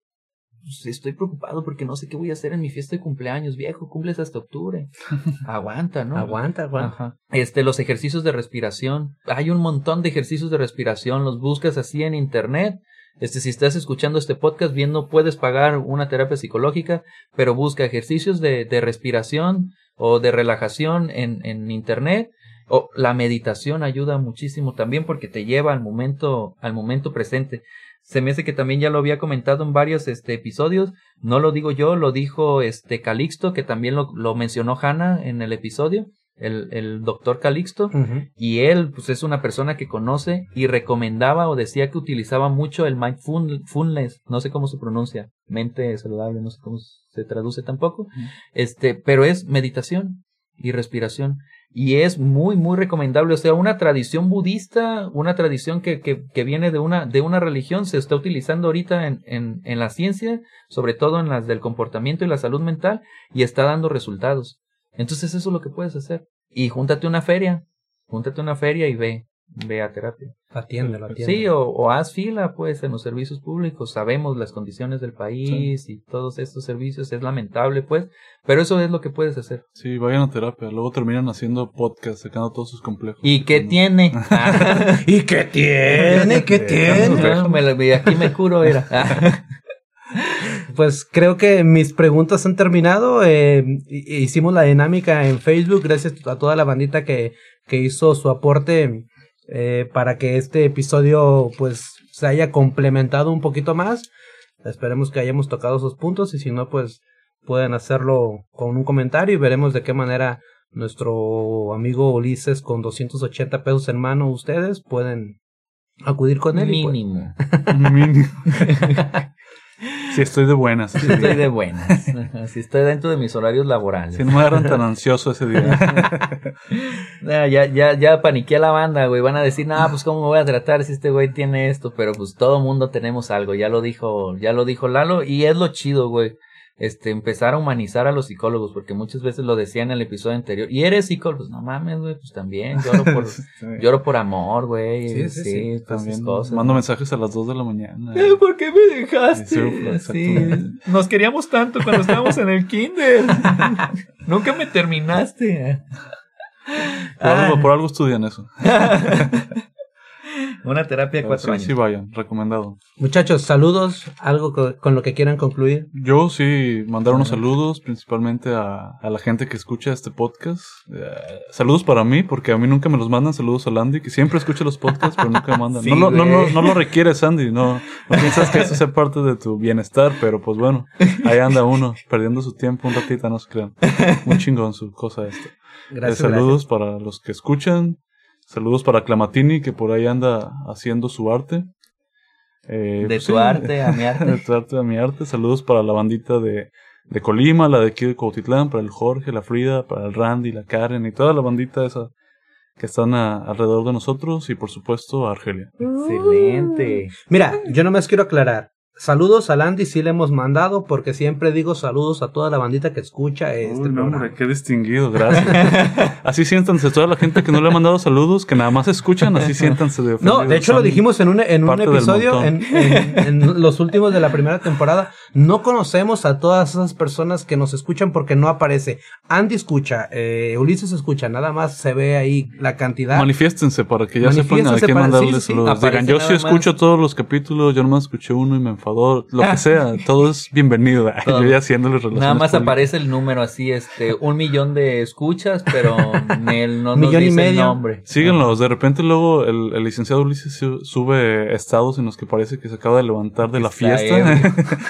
pues, estoy preocupado porque no sé qué voy a hacer en mi fiesta de cumpleaños, viejo, cumples hasta octubre. Aguanta, ¿no? Aguanta, aguanta. Ajá. Este, los ejercicios de respiración. Hay un montón de ejercicios de respiración. Los buscas así en internet. Este, si estás escuchando este podcast, bien no puedes pagar una terapia psicológica, pero busca ejercicios de, de respiración o de relajación en, en internet. O la meditación ayuda muchísimo también porque te lleva al momento, al momento presente. Se me hace que también ya lo había comentado en varios este, episodios. No lo digo yo, lo dijo este Calixto, que también lo, lo mencionó Hannah en el episodio, el, el doctor Calixto. Y él, pues es una persona que conoce y recomendaba o decía que utilizaba mucho el mindfulness, no sé cómo se pronuncia, mente saludable, no sé cómo se traduce tampoco, este, pero es meditación y respiración. Y es muy, muy recomendable. O sea, una tradición budista, una tradición que, que, que viene de una, de una religión, se está utilizando ahorita en, en, en la ciencia, sobre todo en las del comportamiento y la salud mental, y está dando resultados. Entonces eso es lo que puedes hacer. Y júntate a una feria, júntate a una feria y ve, ve a terapia. Atiéndelo, atiéndelo. Sí, o, o haz fila, pues, en los servicios públicos. Sabemos las condiciones del país y todos estos servicios. Es lamentable, pues, pero eso es lo que puedes hacer. Sí, vayan a terapia. Luego terminan haciendo podcast, sacando todos sus complejos. ¿Y qué tiene? ¿Y qué tiene? ¿Qué tiene? Me- aquí me curo, era. Pues creo que mis preguntas han terminado. Eh, hi- hicimos la dinámica en Facebook gracias a toda la bandita que, que hizo su aporte eh, para que este episodio pues se haya complementado un poquito más. Esperemos que hayamos tocado esos puntos y si no pues pueden hacerlo con un comentario y veremos de qué manera nuestro amigo Ulises con 280 pesos en mano ustedes pueden acudir con él. y, pues, Mínimo. Sí, estoy de buenas. Sí estoy de buenas. Si estoy dentro de mis horarios laborales. Si no me agarran tan ansioso ese día. Ya, ya, ya, ya paniqué a la banda, güey. Van a decir, nah, pues cómo me voy a tratar si este güey tiene esto. Pero pues todo mundo tenemos algo. Ya lo dijo, ya lo dijo Lalo. Y es lo chido, güey. Este, empezar a humanizar a los psicólogos. Porque muchas veces lo decía en el episodio anterior. Y eres psicólogo, pues no mames, güey. Pues también lloro por, lloro por amor, güey. Sí, sí, esas También cosas. mando mensajes a las 2 de la mañana. Eh, ¿Por qué me dejaste? Sí, nos queríamos tanto cuando estábamos en el kinder. Nunca me terminaste. Por, algo, por algo estudian eso. Una terapia de cuatro sí, años. sí vayan, recomendado. Muchachos, saludos, algo co- con lo que quieran concluir. Yo sí, mandar unos saludos principalmente a, a la gente que escucha este podcast. Eh, saludos para mí, porque a mí nunca me los mandan. Saludos a Landy, que siempre escucha los podcasts, pero nunca me mandan. Sí, no, lo, no, no, no lo requiere, Sandy. No, no piensas que eso sea parte de tu bienestar, pero pues bueno, ahí anda uno, perdiendo su tiempo un ratito, no se crean. Muy chingón su cosa esta. Eh, Gracias. saludos para los que escuchan. Saludos para Clamatini, que por ahí anda haciendo su arte. Eh, De pues tu sí, arte a mi de arte. tu arte a mi arte. Saludos para la bandita de, de Colima, la de aquí de Cuautitlán, para el Jorge, la Frida, para el Randy, la Karen y toda la bandita esa que están a- alrededor de nosotros y por supuesto a Argelia. Excelente. Mira, yo nomás quiero aclarar. Saludos a Landy, sí le hemos mandado, porque siempre digo saludos a toda la bandita que escucha este Uy, programa. hombre, qué distinguido, gracias. así siéntanse, toda la gente que no le ha mandado saludos, que nada más escuchan, así siéntanse de No, de hecho lo dijimos en un, en un episodio, en, montón. en- en los últimos de la primera temporada. No conocemos a todas esas personas que nos escuchan porque no aparece. Andy escucha, eh, Ulises escucha, nada más se ve ahí la cantidad. Manifiéstense para que ya sepan a quién mandarle sí, sí. saludos. Aparece Digan, yo sí escucho todos los capítulos, yo nomás escuché uno y me lo que sea, todo es bienvenido. Todo. Yo ya haciéndole relaciones Nada más públicas. aparece el número así, este, un millón de escuchas, pero él no nos Millón y dice el medio. nombre. Síganlos, de repente luego el, el licenciado Ulises su- sube estados en los que parece que se acaba de levantar de la Está fiesta.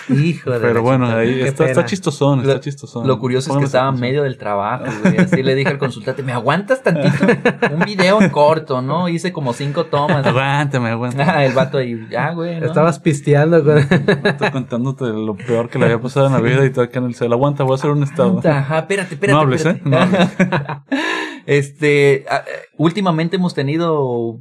Hijo de Pero bueno, ahí está, está chistosón, está Lo- chistosón. Lo curioso es que estaba en medio del trabajo, güey. Así le dije al consultante, ¿me aguantas tantito? Un video en corto, ¿no? Hice como cinco tomas. Aguántame, aguántame. Ah, el vato ahí, ya, güey. ¿no? Estabas pisteando con... Estoy contándote lo peor que le había pasado en la vida y todo acá en el cel. Aguanta, voy a hacer un estado. Ajá, espérate, espérate. No hables, espérate. ¿eh? No hables. este, eh, últimamente hemos tenido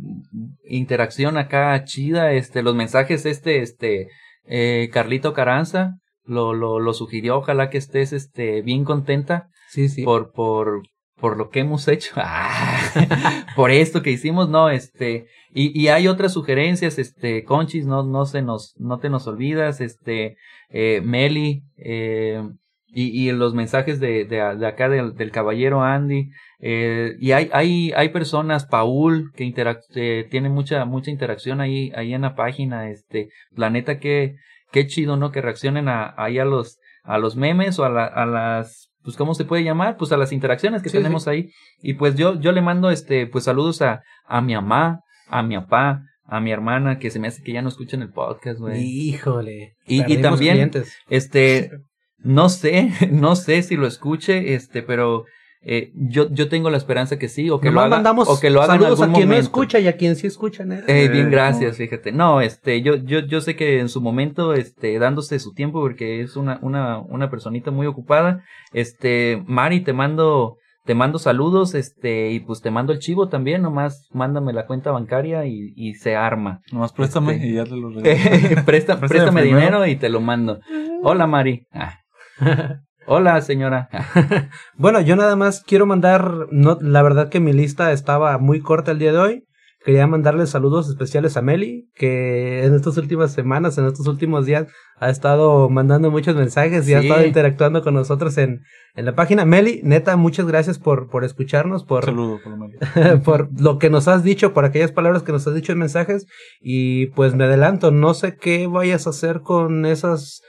interacción acá chida, este, los mensajes, este, este, eh, Carlito Caranza lo, lo, lo sugirió, ojalá que estés, este, bien contenta Sí, sí. por, por, por lo que hemos hecho, Ah, por esto que hicimos, no, este, y, y hay otras sugerencias, este, Conchis, no, no se nos, no te nos olvidas, este, eh, Meli, eh, y, y los mensajes de, de, de acá del, del caballero Andy, eh, y hay, hay, hay personas, Paul, que interac eh, tiene mucha, mucha interacción ahí, ahí en la página, este, la neta que, qué chido, ¿no? Que reaccionen a, ahí a los, a los memes o a, la, a las, pues, ¿cómo se puede llamar? Pues a las interacciones que Sí, tenemos ahí. Y pues yo, yo le mando, este, pues saludos a, a mi mamá, a mi papá, a mi hermana, que se me hace que ya no escuchan el podcast, güey. Híjole. Y- y también- clientes. Este, no sé, no sé si lo escuche, este, pero eh, yo, yo tengo la esperanza que sí, o que lo Nomás haga, mandamos o que lo haga en saludos algún a quien momento. no escucha y a quien sí escucha. ¿no? Eh, bien, Eh, gracias, fíjate. No, este, yo, yo, yo sé que en su momento, este, dándose su tiempo, porque es una, una, una personita muy ocupada. Este, Mari, te mando, te mando saludos, este, y pues te mando el chivo también, nomás mándame la cuenta bancaria y, y se arma. Nomás préstame Este- y ya te lo Préstame préstame dinero y te lo mando. Hola, Mari. Ah. Hola, señora. Bueno, yo nada más quiero mandar, no, la verdad que mi lista estaba muy corta el día de hoy. Quería mandarle saludos especiales a Meli, que en estas últimas semanas, en estos últimos días, ha estado mandando muchos mensajes y ha estado interactuando con nosotros en, en la página. Meli, neta, muchas gracias por, por escucharnos, por, saludo, por por lo que nos has dicho, por aquellas palabras que nos has dicho en mensajes. Y pues me adelanto, no sé qué vayas a hacer con esas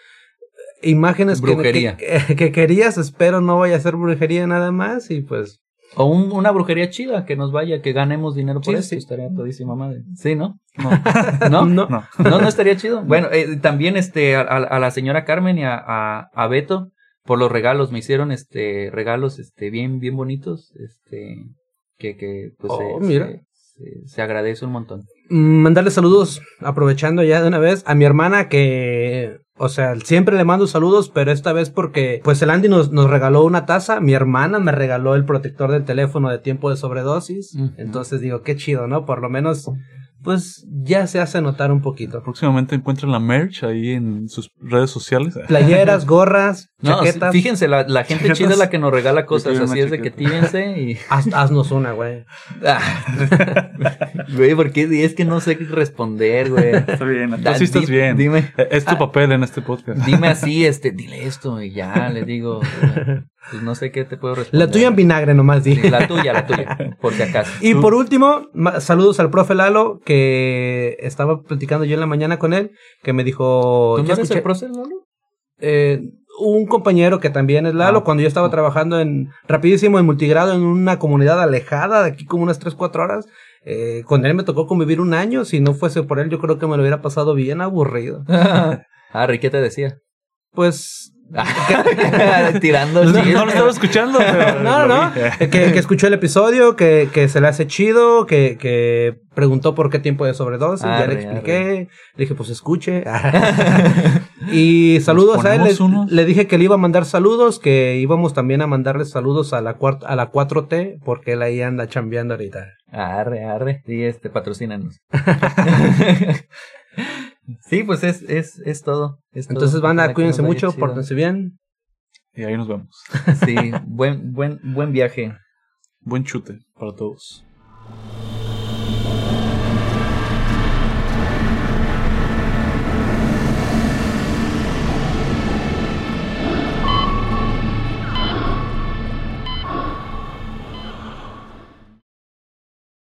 imágenes que- Brujería. Que, que querías. Espero no vaya a ser brujería nada más. Y pues, O un- una brujería chida que nos vaya, que ganemos dinero por Sí, eso. sí. Estaría todísima madre. Sí, ¿no? No, ¿No? no. no. No, estaría chido. Bueno, eh, también este a, la señora Carmen y a, a, a Beto por los regalos. Me hicieron este regalos este bien bien bonitos, este que que pues Oh, se, mira. se- se- se agradece un montón. Mm, mandarle saludos, aprovechando ya de una vez, a mi hermana que, o sea, siempre le mando saludos, pero esta vez porque, pues el Andy nos, nos regaló una taza, mi hermana me regaló el protector del teléfono de tiempo de sobredosis, entonces digo, qué chido, ¿no? Por lo menos, pues ya se hace notar un poquito. Próximamente encuentran la merch ahí en sus redes sociales. Playeras, gorras, No, chaquetas, fíjense, la, la gente Chaquetas. chida es la que nos regala cosas, así es de que tírense y... haz- haznos una, güey. Ah. Güey, porque es que no sé qué responder, güey. Está bien, Da- así estás di- bien. Dime, Es tu Ah. papel en este podcast. dime así, este, dile esto y ya, le digo. Pues no sé qué te puedo responder. La tuya en vinagre nomás, di. Sí, la tuya, la tuya, por si acaso. Y por último, saludos al profe Lalo, que estaba platicando yo en la mañana con él, que me dijo... ¿Tú no "Ya eres escuché- el prócer, Lalo? eh, un compañero que también es Lalo, Ah. cuando yo estaba trabajando en rapidísimo en multigrado en una comunidad alejada de aquí como unas 3, 4 horas. Eh, con él me tocó convivir un año, si no fuese por él yo creo que me lo hubiera pasado bien aburrido. ah, Rick, ¿qué te decía? Pues Tirando No, no lo estaba escuchando. pero No, no, vi. que, que escuchó el episodio, que, que se le hace chido, que, que preguntó por qué tiempo de sobredosis, ya le Arre, expliqué, le dije pues escuche. y saludos a él, le, dije que le iba a mandar saludos, que íbamos también a mandarle saludos a la, cuart- a la 4T, porque él ahí anda chambeando ahorita. Arre, arre. Sí, este, patrocínanos. Sí, pues es, es, es todo. es todo. Entonces, banda, Ojalá que cuídense mucho, pórtense bien. Y ahí nos vemos. Sí, buen, buen, buen viaje. Buen chute para todos.